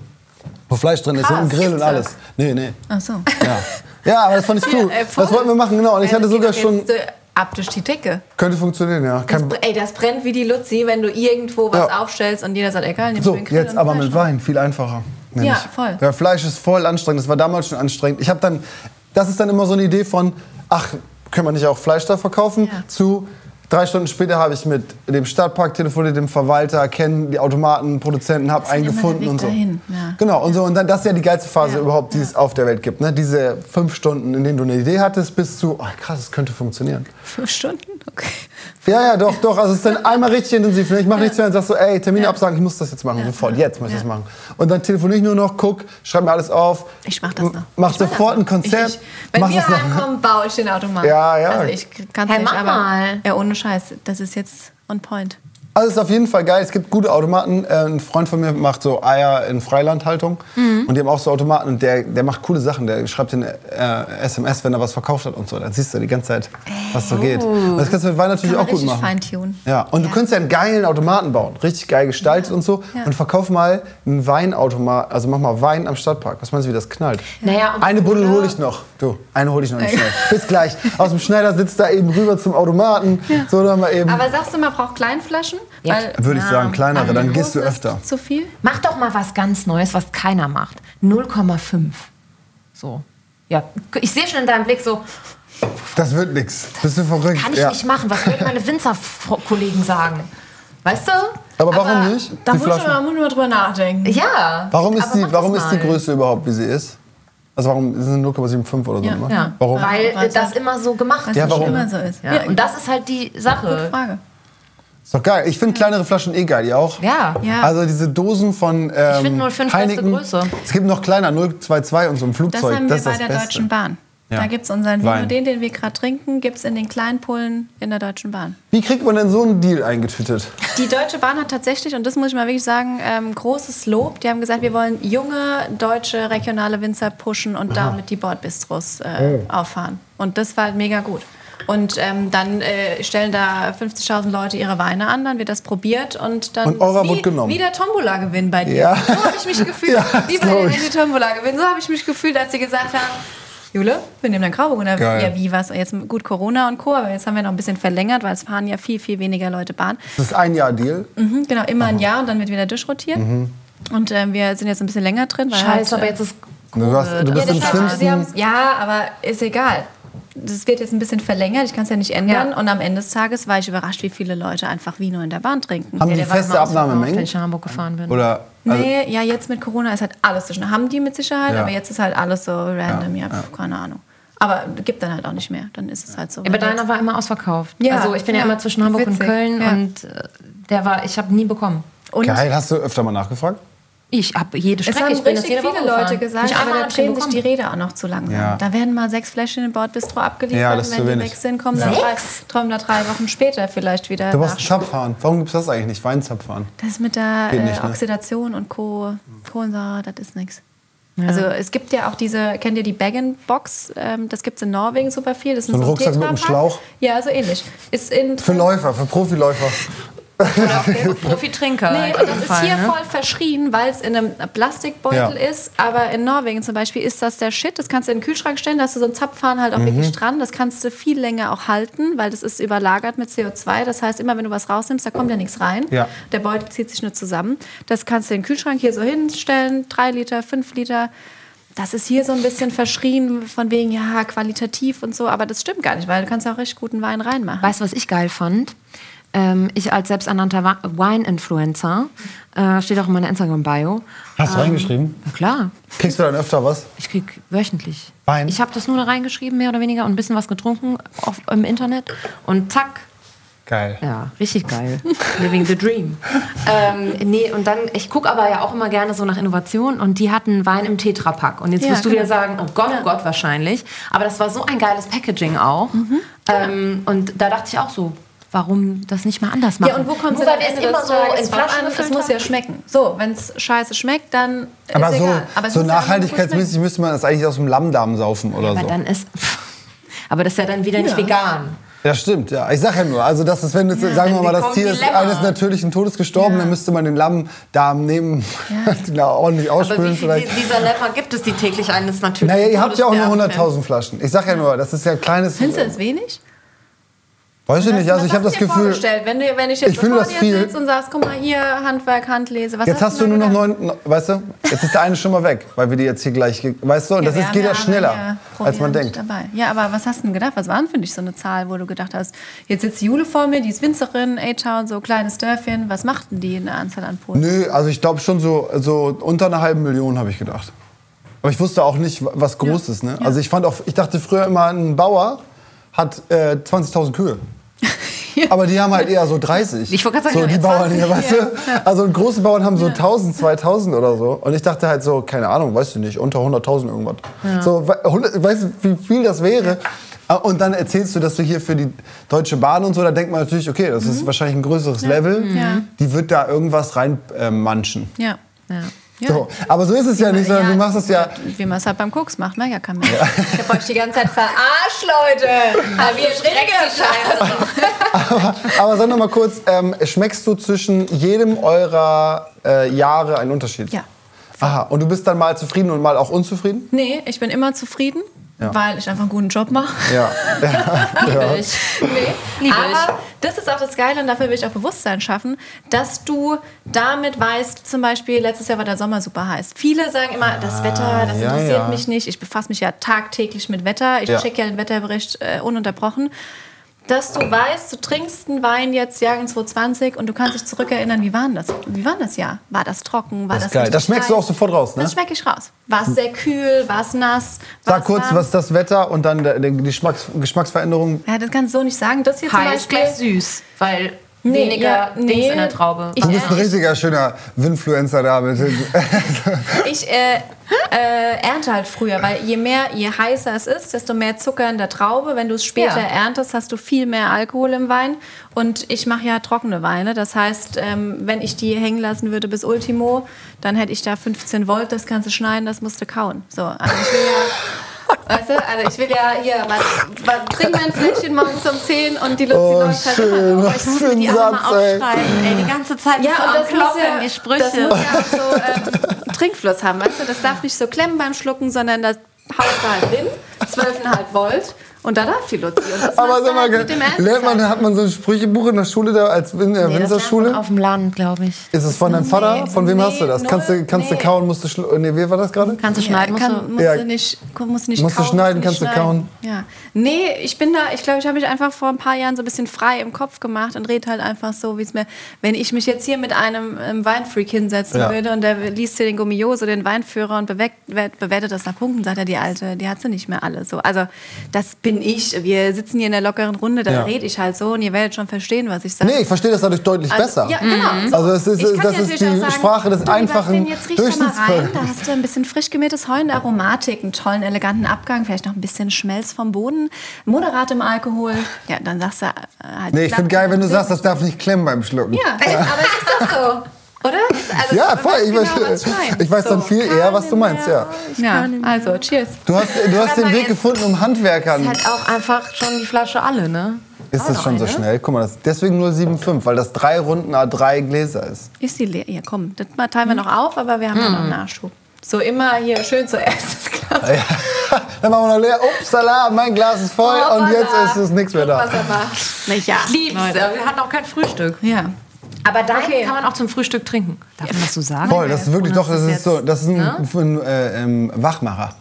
wo Fleisch drin ist und ein Krass, Grill und alles. Nee, nee. Ach so. Ja. ja, aber das fand ich cool. Voll. Das wollten wir machen, genau. Und ich hatte sogar schon. jetzt, äh, Ab durch die Decke. Könnte funktionieren, ja. Das, ey, das brennt wie die Luzi, wenn du irgendwo was Ja. aufstellst und jeder sagt, egal, nimm so, den jetzt aber Fleisch mit. Wein, viel einfacher. Ja, ich. voll. Ja, Fleisch ist voll anstrengend. Das war damals schon anstrengend. Ich habe dann, das ist dann immer so eine Idee von, ach, können wir nicht auch Fleisch da verkaufen? Ja. Zu drei Stunden später habe ich mit dem Stadtpark telefoniert, dem Verwalter, kennen die Automatenproduzenten, habe ist halt einen gefunden und so. dahin, ja. Genau, und so. Und dann, das ist ja die geilste Phase Ja, überhaupt, die es auf der Welt gibt. Ne? Diese fünf Stunden, in denen du eine Idee hattest, bis zu, oh, krass, es könnte funktionieren. Fünf Stunden? Okay. Ja, ja, doch, doch. Also es ist dann einmal richtig intensiv. Ne? Ich mache nichts mehr und sag so, ey, Termine absagen, ich muss das jetzt machen, sofort, jetzt muss ich das machen. Und dann telefoniere ich nur noch, guck, schreib mir alles auf. Ich mach das noch. Mach Ich sofort ein noch. Konzert. Ich, ich, wenn wir ankommen, baue ich den Automat. Ja, ja. Also ich kann Hey, nicht, mach aber mal. ja, ohne Scheiß, das ist jetzt on point. Also es ist auf jeden Fall geil. Es gibt gute Automaten. Äh, ein Freund von mir macht so Eier in Freilandhaltung. Mhm. Und die haben auch so Automaten. Und der, der macht coole Sachen. Der schreibt den äh, SMS, wenn er was verkauft hat und so. Dann siehst du die ganze Zeit, was so geht. Und das kannst du mit Wein natürlich auch gut machen. Ja, und du könntest ja einen geilen Automaten bauen. Richtig geil gestaltet und so. Ja. Und verkauf mal einen Weinautomat. Also mach mal Wein am Stadtpark. Was meinst du, wie das knallt? Naja, Eine Buddel hole ich noch. Du, eine hole ich noch nicht schnell. Bis gleich. Aus dem Schneider sitzt da eben rüber zum Automaten. So, dann mal eben. Aber sagst du, man braucht Kleinflaschen? Ja. Weil, Würde ich sagen, kleinere, dann gehst du öfter. Zu viel? Mach doch mal was ganz Neues, was keiner macht. 0,5. So. Ja, ich sehe schon in deinem Blick so, Das wird nix. Bist du verrückt? kann ich ja. nicht machen. Was würden meine Winzerkollegen sagen? Weißt du? Aber warum Aber nicht? Da muss man, mal drüber nachdenken. Ja. Warum ist, die, warum ist die. Größe überhaupt, wie sie ist? Also warum ist es 0,75 oder so? Ja. ne? Ja. Warum? Weil Weil's das immer so gemacht Was Ja, warum? immer so ist. Ja. Und das ist halt die Gute Sache. Frage. Ist doch geil. Ich finde kleinere Flaschen eh geil, die auch. Ja. Ja. Also diese Dosen von ähm, find 0,5 beste Heineken. Größe. Es gibt noch kleiner, 0,22 und so ein Das Flugzeug. haben wir ist bei das der Beste. Deutschen Bahn. Ja. Da gibt es unseren Wein. Vino, den, den wir gerade trinken, gibt es in den kleinen Pullen in der Deutschen Bahn. Wie kriegt man denn so einen Deal eingetütet? Die Deutsche Bahn hat tatsächlich, und das muss ich mal wirklich sagen, ähm, großes Lob. Die haben gesagt, wir wollen junge deutsche regionale Winzer pushen und damit die Bordbistros äh, Oh. auffahren. Und das war halt mega gut. Und ähm, dann äh, stellen da 50.000 Leute ihre Weine an, dann wird das probiert und dann Und eurer wie, wird genommen. wie der Tombola-Gewinn bei dir. Ja. So habe ich mich gefühlt. Ja, wie bei der ich. Tombola-Gewinn. So habe ich mich gefühlt, als sie gesagt haben, Jule, wir nehmen deinen Grauburgunder. Geil. Ja, wie was? Jetzt gut Corona und Co., aber jetzt haben wir noch ein bisschen verlängert, weil es fahren ja viel, viel weniger Leute Bahn. Das ist ein Jahr Deal. Mhm, genau, immer ein Jahr und dann wird wieder durchrotiert. Mhm. Und ähm, wir sind jetzt ein bisschen länger drin. Weil Scheiße, halt, aber äh, jetzt ist Du, hast, du bist ja, im schlimmsten. ja, aber ist egal. Das wird jetzt ein bisschen verlängert, ich kann es ja nicht ändern. Ja. Und am Ende des Tages war ich überrascht, wie viele Leute einfach Vino in der Bahn trinken. Haben die Der war feste Abnahmemengen? Wenn ich nach Hamburg gefahren bin. Oder also, Nee, ja, jetzt mit Corona ist halt alles zwischen. Haben die mit Sicherheit, Ja. aber jetzt ist halt alles so random, ja, pf, keine Ahnung. Aber gibt dann halt auch nicht mehr. Dann ist es halt so. aber deiner war immer ausverkauft. Ja, also ich bin ja, ja. immer zwischen Hamburg Witzig, und Köln ja. und äh, der war, ich habe nie bekommen. und geil, hast du öfter mal nachgefragt? Ich habe jede es Strecke, haben ich bin richtig viele Leute gesagt, Nicht aber da ich drehen sich die. Räder auch noch zu langsam. Ja. Da werden mal sechs Fläschchen in Bordbistro abgeliefert, Ja, das ist wenn zu die weg sind, kommen da, drei, kommen da drei Wochen später vielleicht wieder Du brauchst nach. Zap fahren. Warum gibt es das eigentlich nicht? Weinzap fahren. Das ist mit der äh, nicht, ne? Oxidation und Co. Kohlensäure, das ist nichts. Also es gibt ja auch diese, kennt ihr die Bag-in-Box? Ähm, das gibt es in Norwegen super viel. Das ist So ein Rucksack mit einem. Schlauch? Ja, so ähnlich. Ist in Für Läufer, für Profiläufer. Profi-Trinker. Nee, und das ist Fall, hier ne? voll verschrien, weil es in einem Plastikbeutel Ja. ist. Aber in Norwegen zum Beispiel ist das der Shit. Das kannst du in den Kühlschrank stellen, da hast du so einen Zapfhahn halt auch Mhm. wirklich dran. Das kannst du viel länger auch halten, weil das ist überlagert mit CO2. Das heißt, immer wenn du was rausnimmst, da kommt ja nichts rein. Ja. Der Beutel zieht sich nur zusammen. Das kannst du in den Kühlschrank hier so hinstellen, drei Liter, fünf Liter. Das ist hier so ein bisschen verschrien von wegen, ja, qualitativ und so. Aber das stimmt gar nicht, weil du kannst ja auch richtig guten Wein reinmachen. Weißt du, was ich geil fand? Ähm, ich als selbsternannter Wine-Influencer, äh, steht auch in meiner Instagram-Bio. Hast du reingeschrieben? Na klar, Kriegst du dann öfter was? ich krieg wöchentlich. Wein? Ich habe das nur da reingeschrieben, mehr oder weniger, und ein bisschen was getrunken auf, im Internet. Und zack, Geil. ja, richtig geil. Living the dream. ähm, nee, und dann, ich gucke aber ja auch immer gerne so nach Innovation und die hatten Wein im Tetrapack. Und jetzt Ja, wirst du genau. wieder sagen, oh Gott, oh Gott, wahrscheinlich. Aber das war so ein geiles Packaging auch. Mhm. Ähm, und da dachte ich auch so, warum das nicht mal anders machen? Ja, und wo kommt es Ende immer so in Flaschen an? Es muss ja schmecken. So, wenn es scheiße schmeckt, dann ist Aber so, egal. Aber es so ja nachhaltigkeitsmäßig müsste man das eigentlich aus dem Lammdarm saufen oder Aber so. dann ist. Aber das ist ja dann wieder nicht vegan. Ja, stimmt, ja. Ich sag ja nur, also das ist, wenn das, sagen wir mal, das Tier ist eines natürlichen Todes gestorben, dann müsste man den Lammdarm nehmen, den da ordentlich Aber ausspülen wie viel vielleicht. dieser Lämmer gibt es, die täglich eines natürlichen Naja, ihr habt ja auch nur Todes sterben? 100.000 Flaschen. Ich sag ja nur, das ist ja ein kleines... Findest du das wenig? Weiß ich nicht, also ich habe das Gefühl... vorgestellt, wenn, du, wenn ich jetzt Ich vor das dir viel. sitze und sagst, guck mal hier, Handwerk, Handlese, was Jetzt hast du nur noch neun, weißt du, jetzt ist der eine schon mal weg, weil wir die jetzt hier gleich, weißt du, und das ist, geht ja schneller, als man denkt. Dabei. Ja, aber was hast du denn gedacht? Was war denn für dich so eine Zahl, wo du gedacht hast, jetzt sitzt Jule vor mir, die ist Winzerin, A-Town, so kleines Dörfchen. Was machten die in der Anzahl an Polen? Nö, also ich glaube schon so, so unter einer halben Million habe ich gedacht. Aber ich wusste auch nicht, was groß ist. Ne? Also ich fand auch, ich dachte früher immer, ein Bauer hat äh, 20.000 Kühe. Aber die haben halt eher so 30. Ich wollte gerade sagen, so, die ja, Bauern hier, weißt du? Also große Bauern haben so 1000, 2000 oder so. Und ich dachte halt so, keine Ahnung, weißt du nicht, unter 100.000 irgendwas. So, we- 100 weißt du, wie viel das wäre? Ah, Und dann erzählst du, dass du hier für die Deutsche Bahn und so, da denkt man natürlich, okay, das ist wahrscheinlich ein größeres Level. Mhm. Ja. Die wird da irgendwas reinmanschen. Ja. Ja. Ja. So. Aber so ist es ja nicht, sondern du machst es ja. Wie man es halt beim Koks macht, ne? Ja, kann man. Ich hab euch die ganze Zeit verarscht, Leute. Aber wir Scheiße. Aber sag noch mal kurz, ähm, schmeckst du zwischen jedem eurer äh, Jahre einen Unterschied? Ja. Aha, und du bist dann mal zufrieden und mal auch unzufrieden? Nee, ich bin immer zufrieden, Ja. weil ich einfach einen guten Job mache. Ja. ja. Ich. Nee. Liebe Aber das ist auch das Geile und dafür will ich auch Bewusstsein schaffen, dass du damit weißt, zum Beispiel letztes Jahr war der Sommer super heiß. Viele sagen immer, das Wetter, das ja, interessiert ja. mich nicht. Ich befasse mich ja tagtäglich mit Wetter. Ich Ja. checke ja den Wetterbericht äh, ununterbrochen. Dass du weißt, du trinkst einen Wein jetzt Jahrgang 2020 und du kannst dich zurückerinnern, wie war das? Wie war das Jahr? War das trocken? War Das das, geil. Das schmeckst du auch sofort raus, ne? Das schmecke ich raus. War es sehr kühl? War es nass? War Sag kurz, warm? was ist das Wetter und dann die Geschmacks Geschmacksveränderung. Ja, das kannst du so nicht sagen. Das hier zum Heiß Beispiel. gleich süß, weil Nee, weniger ja, Dings nee. in der Traube. Ich- Du bist ein richtiger schöner Winfluencer da mit. Ich äh, äh, ernte halt früher, weil je mehr, je heißer es ist, desto mehr Zucker in der Traube. Wenn du es später Ja. erntest, hast du viel mehr Alkohol im Wein. Und ich mache ja trockene Weine. Das heißt, ähm, wenn ich die hängen lassen würde bis Ultimo, dann hätte ich da 15 Volt, das kannst du schneiden, das musst du kauen. So, also ich will ja, weißt du, also ich will ja hier, was, was, trink mein Fläschchen morgens um 10 und die Luzi Oh, läuft halt schön, immer noch. Ich muss mir ein die alle mal aufschreiben. Ey, die ganze Zeit Ja, und am das muss Kloppen, ja, die das Sprüche. muss ja auch so ähm, Trinkfluss haben, weißt du? Das darf nicht so klemmen beim Schlucken, sondern das haust du halt hin, 12,5 Volt Und da darf die Luzi. Und das Aber sag du mal, mit dem lernt man, hat man so ein Sprüchebuch in der Schule da als in der Nee, das lernt Winzerschule? auf dem Land, glaube ich. Ist es von deinem Vater? Von wem nee, hast du das? Kannst du, null, kannst du nee. kauen, musst du schlu- Nee, wie war das gerade? Kannst du schneiden, musst kann, du... musst Ja. du nicht, musst nicht Musst du kauen, schneiden, musst kannst du nicht kauen. Ja. Nee, ich bin da, ich glaube, ich habe mich einfach vor ein paar Jahren so ein bisschen frei im Kopf gemacht und rede halt einfach so, wie es mir, wenn ich mich jetzt hier mit einem ähm, Weinfreak hinsetzen Ja. würde und der liest hier den Gummioso, den Weinführer und bewegt, bewertet das nach Punkten, sagt er, die Alte, die hat sie nicht mehr alle. So, also das bin ich. Wir sitzen hier in der lockeren Runde, da Ja. rede ich halt so und ihr werdet schon verstehen, was ich sage. Nee, ich verstehe das dadurch deutlich Also, besser. Ja, genau. So. Also es ist- das ist die sagen, Sprache des einfachen jetzt riech da mal rein. Da hast du ein bisschen frisch gemähtes Heu, eine Aromatik, einen tollen, eleganten Abgang, vielleicht noch ein bisschen Schmelz vom Boden, moderatem Alkohol. Ja, dann sagst du äh, halt. Nee, ich finde geil, wenn du sagst, das darf nicht klemmen beim Schlucken. Ja, aber ist doch so. Also, Ja, voll. Ich, genau, weiß, ich weiß dann So. viel eher, was du meinst, ja. Ja, also, cheers. Du hast, du hast den Weg gefunden, um Handwerkern. Halt auch einfach schon die Flasche alle, ne? Ist das schon so schnell? Guck mal, das, deswegen nur 7,5, weil das drei Runden A3 Gläser ist. Ist die leer? Ja, komm, das mal teilen wir noch auf, aber wir haben ja noch Nachschub. So immer hier schön zuerst das Glas. Dann machen wir noch leer. Upsala, mein Glas ist voll Oh, und jetzt ist es nichts mehr da. Was er macht. Na ja. Lieb's. Wir hatten auch kein Frühstück. Ja. Aber dein Okay. kann man auch zum Frühstück trinken. Darf man das so sagen? Voll, das ist wirklich doch, das ist ist so, das ist ein, Ne? ein äh, ähm, Wachmacher.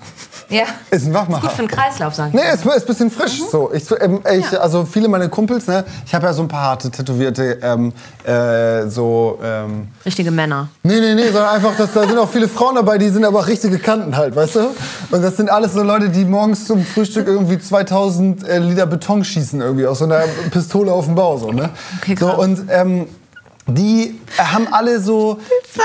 Ja. Ist ein Wachmacher. Gut für den Kreislauf, sagen. Nee, ist, ist ein bisschen frisch. So, ich, ähm, ich, Also viele meiner Kumpels, ne, ich habe ja so ein paar harte Tätowierte, ähm, äh, so, ähm, Richtige Männer. nee, nee, nee, sondern einfach, dass, da sind auch viele Frauen dabei, die sind aber auch richtige Kanten halt, weißt du? Und das sind alles so Leute, die morgens zum Frühstück irgendwie 2000 äh, Liter Beton schießen irgendwie aus so einer Pistole auf dem Bau, so, ne? Okay, so, krass. und ähm, die haben alle so, 2000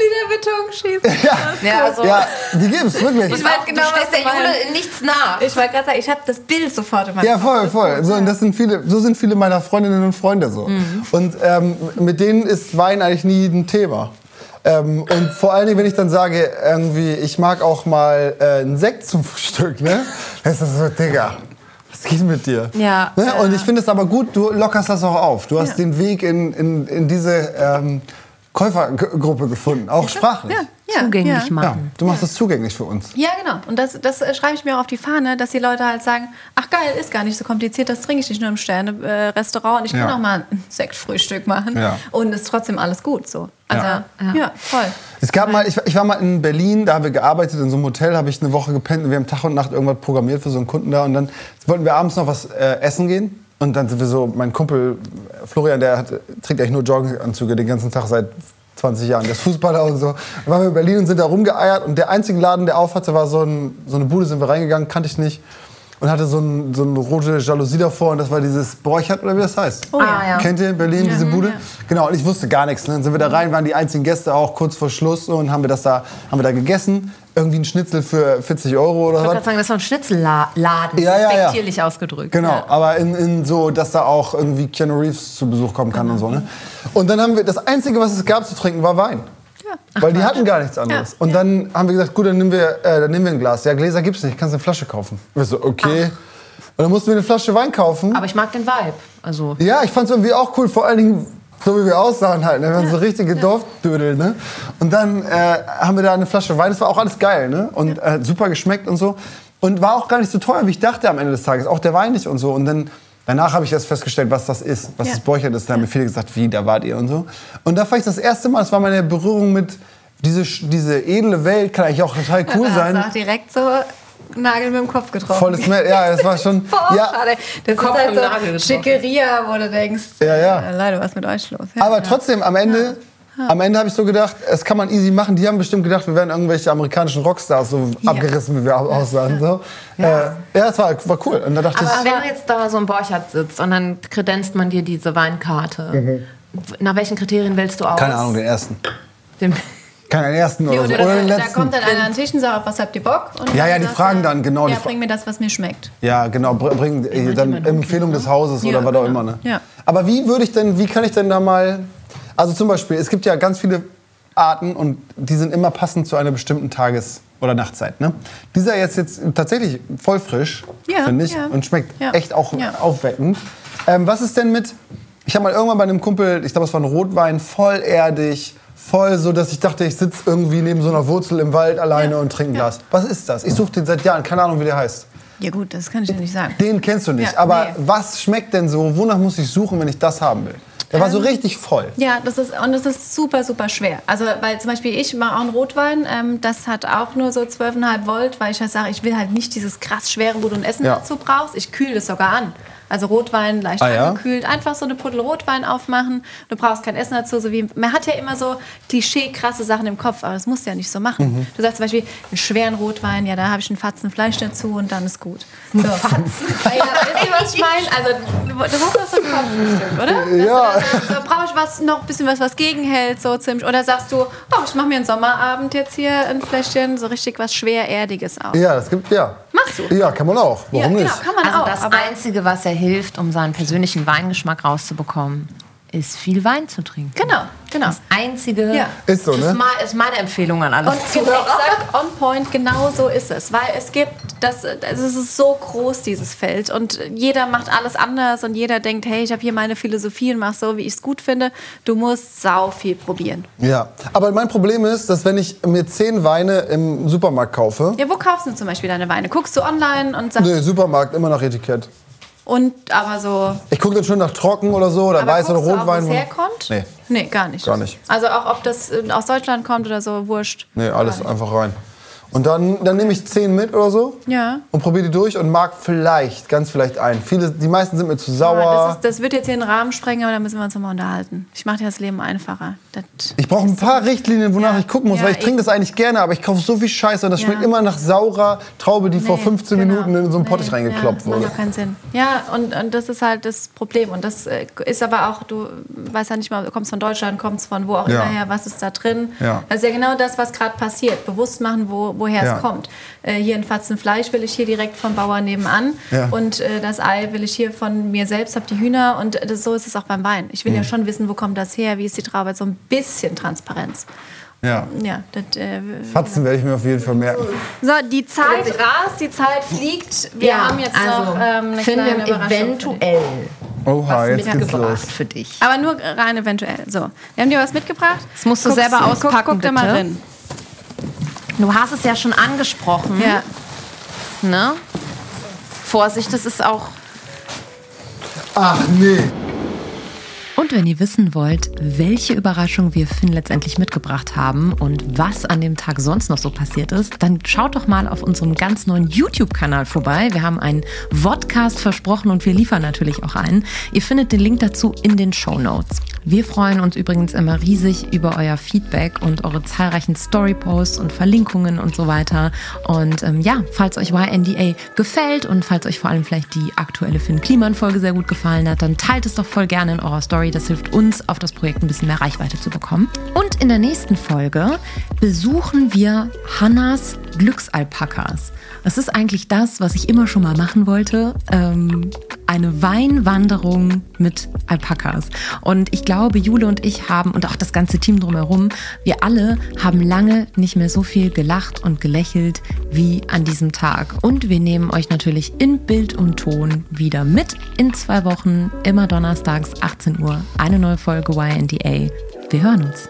Liter Beton schießen. ja, Ja, also, ja, die gibt's wirklich. Ich weiß genau, du was der. Jule in nichts nach. Ich wollte gerade sagen, ich habe das Bild sofort in meinem Ja, Kopf. voll, voll. So, und das sind viele, so sind viele meiner Freundinnen und Freunde so. Und ähm, mit denen ist Wein eigentlich nie ein Thema. Ähm, und vor allen Dingen, wenn ich dann sage, irgendwie, ich mag auch mal äh, einen Sekt zum Frühstück, ne? Das ist so, Digga, was geht mit dir? Ja. Ne? Und ich finde es aber gut, du lockerst das auch auf. Du hast den Weg in, in, in diese ähm, Käufergruppe gefunden, auch sprachlich. Ja, ja, Zugänglich ja. Ja, machen. du machst es zugänglich für uns. Ja, genau. Und das, das äh, schreibe ich mir auch auf die Fahne, dass die Leute halt sagen, ach geil, ist gar nicht so kompliziert, das trinke ich nicht nur im Sterne-Restaurant und ich kann Ja. auch mal ein Sektfrühstück machen Ja. und ist trotzdem alles gut so. Also, Ja. ja, Ja. voll. Es gab mal, ich, ich war mal in Berlin, da haben wir gearbeitet, in so einem Hotel, habe ich eine Woche gepennt und wir haben Tag und Nacht irgendwas programmiert für so einen Kunden da und dann wollten wir abends noch was äh, essen gehen und dann sind wir so, mein Kumpel äh, Florian, der hat, trägt eigentlich nur Jogginganzüge den ganzen Tag seit 20 Jahren, der ist Fußballer und so. Dann waren wir in Berlin und sind da rumgeeiert und der einzige Laden, der auf hatte, war so, ein, so eine Bude, sind wir reingegangen, kannte ich nicht. Und hatte so, ein, so eine rote Jalousie davor und das war dieses Borchardt oder wie das heißt. Oh ja. Ah, ja. Kennt ihr in Berlin diese Bude? Genau, und ich wusste gar nichts. Ne? Dann sind wir da rein, waren die einzigen Gäste auch kurz vor Schluss und haben wir das da, haben wir da gegessen. Irgendwie ein Schnitzel für 40 Euro oder Ich wollte was. gerade sagen, das war ein Schnitzelladen, Ja, ja, ja. respektierlich ausgedrückt. Genau, Ja. aber in, in so, dass da auch irgendwie Keanu Reeves zu Besuch kommen kann und so. Ne? Und dann haben wir, das Einzige, was es gab zu trinken, war Wein. Weil die hatten gar nichts anderes. Ja, Und dann haben wir gesagt, gut, dann nehmen wir, äh, dann nehmen wir ein Glas. Ja, Gläser gibt's nicht, kannst eine Flasche kaufen. Wir so, okay. Und dann mussten wir eine Flasche Wein kaufen. Aber ich mag den Vibe. Also, Ja, ich fand's irgendwie auch cool, vor allen Dingen so wie wir aussahen halt, ne? wir waren so richtige Dorfdödel, ne? Und dann äh, haben wir da eine Flasche Wein, das war auch alles geil, ne? Und äh, super geschmeckt und so. Und war auch gar nicht so teuer, wie ich dachte am Ende des Tages, auch der Wein nicht und so. Und dann danach habe ich erst festgestellt, was das ist, was Ja. das Borchert ist. Da haben mir viele gesagt, wie, da wart ihr und so. Und da war ich das erste Mal, das war meine Berührung mit diese, diese edle Welt, kann eigentlich auch total cool sein. du auch direkt so Nagel mit dem Kopf getroffen. Volles Meer, ja, das war schon. Boah, ja, schade. Das Kopf ist halt so. Schickeria, wo du denkst, Ja, ja. äh, Leute, was ist mit euch los? Ja. Aber trotzdem, am Ende, am Ende habe ich so gedacht, es kann man easy machen. Die haben bestimmt gedacht, wir wären irgendwelche amerikanischen Rockstars, so abgerissen, wie wir au- aussahen. So. Ja, äh, ja das war, war cool. Und da dachte aber ich, wenn du jetzt da so im Borchardt sitzt und dann kredenzt man dir diese Weinkarte, nach welchen Kriterien wählst du aus? Mhm. keine Ahnung, den ersten. Den, Keinen ersten oder, Nee, so. oder oder den da letzten. kommt dann einer an den Tisch und sagt, auf was habt ihr Bock? Und Ja, ja, die fragen dann, genau, Ja, bring mir das, was mir schmeckt. Ja, genau, br- bring äh, dann Empfehlung des Hauses oder Ja, was auch genau. immer. Ne? Ja. Aber wie würde ich denn, wie kann ich denn da mal, also zum Beispiel, es gibt ja ganz viele Arten und die sind immer passend zu einer bestimmten Tages- oder Nachtzeit. Ne? Dieser jetzt jetzt tatsächlich voll frisch, Ja, finde ich, ja. und schmeckt Ja. echt auch aufweckend. Ähm, was ist denn mit, ich habe mal irgendwann bei einem Kumpel, ich glaube, es war ein Rotwein, voll erdig, voll so, dass ich dachte, ich sitze irgendwie neben so einer Wurzel im Wald alleine Ja. und trinke ein Glas. Was ist das? Ich suche den seit Jahren, keine Ahnung, wie der heißt. Ja gut, das kann ich dir nicht sagen. Den kennst du nicht. Ja, aber nee. was schmeckt denn so? Wonach muss ich suchen, wenn ich das haben will? Der war so Ähm, richtig voll. Ja, das ist, und das ist super, super schwer. Also, weil zum Beispiel ich mache auch einen Rotwein, ähm, das hat auch nur so 12,5 Volt, weil ich halt sage, ich will halt nicht dieses krass schwere, wo du ein Essen Ja. dazu brauchst. Ich kühle das sogar an. Also Rotwein leicht Ah, ja? angekühlt, einfach so eine Puddel Rotwein aufmachen. Du brauchst kein Essen dazu. So wie, man hat ja immer so Klischee krasse Sachen im Kopf, aber das musst du ja nicht so machen. Mhm. Du sagst zum Beispiel, einen schweren Rotwein, ja, da habe ich einen Fatzen Fleisch dazu und dann ist gut. So. Ja, wisst ihr, was ich meine? Also, das hast du aus dem Kopf bestimmt, oder? Dass Ja. Du dann sagst, so, brauche ich was, noch ein bisschen was, was gegenhält, so ziemlich. Oder sagst du, oh, ich mache mir einen Sommerabend jetzt hier ein Fläschchen, so richtig was Schwererdiges auf. Ja, das gibt, ja. Machst du? Ja, kann man auch. Warum ja, genau, nicht? kann man Also auch. das Einzige, was er hilft, um seinen persönlichen Weingeschmack rauszubekommen, ist viel Wein zu trinken. genau, genau. Das Einzige Ja. Ist so, das ne? ist, mal, ist meine Empfehlung an alle Und genau, exakt on point, genau so ist es. Weil es gibt, das, es ist so groß, dieses Feld. Und jeder macht alles anders und jeder denkt, hey, ich habe hier meine Philosophie und mache so, wie ich es gut finde. Du musst sau viel probieren. Ja, aber mein Problem ist, dass wenn ich mir zehn Weine im Supermarkt kaufe, Ja, wo kaufst du zum Beispiel deine Weine? Guckst du online und sagst, nee, Supermarkt immer nach Etikett. Und aber so. Ich gucke dann schon nach Trocken oder so oder Aber Weiß oder Rotwein. wo es herkommt? Nee. Nee, gar nicht. Gar nicht. Also auch, ob das aus Deutschland kommt oder so, wurscht. Nee, alles einfach rein. Und dann, dann nehme ich zehn mit oder so Ja. und probiere die durch und mag vielleicht, ganz vielleicht einen. Viele, die meisten sind mir zu sauer. das, ist, das wird jetzt hier den Rahmen sprengen, aber da müssen wir uns nochmal unterhalten. Ich mache dir das Leben einfacher. Das ich brauche ein paar Richtlinien, wonach Ja. ich gucken muss, Ja, weil ich trinke das eigentlich gerne, aber ich kaufe so viel Scheiße und das Ja. schmeckt immer nach saurer Traube, die vor Nee, 15 genau. Minuten in so einen Pottich Nee, reingekloppt ja, wurde. Macht doch keinen Sinn. Ja, und, und das ist halt das Problem. Und das äh, ist aber auch, du weißt ja nicht mal, du kommst von Deutschland, kommst von wo auch immer her, was ist da drin. Ja. Das ist ja genau das, was gerade passiert. Bewusst machen, wo, woher es kommt. Äh, hier ein Fatzen Fleisch will ich hier direkt vom Bauer nebenan. Ja. Und äh, das Ei will ich hier von mir selbst, habe die Hühner. Und das, so ist es auch beim Wein. Ich will Mhm. ja schon wissen, wo kommt das her, wie ist die Traube. So ein bisschen Transparenz. Ja. Ja, das, äh, Fatzen werde ich mir auf jeden Fall merken. so, die Zeit rast, die Zeit fliegt. Wir Ja, haben jetzt also noch ähm, eine finden kleine eventuell Oha, was jetzt geht's mitgebracht los. für dich. Aber nur rein eventuell. So, wir haben dir was mitgebracht. Das musst du Guck's- selber auspacken, Guck, guck da mal bitte. Du hast es ja schon angesprochen. Ja. Ne? Vorsicht, das ist auch Ach nee. Und wenn ihr wissen wollt, welche Überraschung wir Finn letztendlich mitgebracht haben und was an dem Tag sonst noch so passiert ist, dann schaut doch mal auf unserem ganz neuen YouTube-Kanal vorbei. Wir haben einen Vodcast versprochen und wir liefern natürlich auch einen. Ihr findet den Link dazu in den Show Notes. Wir freuen uns übrigens immer riesig über euer Feedback und eure zahlreichen Story-Posts und Verlinkungen und so weiter. Und ähm, ja, falls euch YNDA gefällt und falls euch vor allem vielleicht die aktuelle Finn Kliman-Folge sehr gut gefallen hat, dann teilt es doch voll gerne in eurer Story. Das hilft uns, auf das Projekt ein bisschen mehr Reichweite zu bekommen. Und in der nächsten Folge besuchen wir Hannas Glücksalpakas. Das ist eigentlich das, was ich immer schon mal machen wollte. Ähm, eine Weinwanderung mit Alpakas. Und ich glaube, Jule und ich haben, und auch das ganze Team drumherum, wir alle haben lange nicht mehr so viel gelacht und gelächelt wie an diesem Tag. Und wir nehmen euch natürlich in Bild und Ton wieder mit in zwei Wochen, immer donnerstags 18 Uhr, eine neue Folge YNDA. Wir hören uns.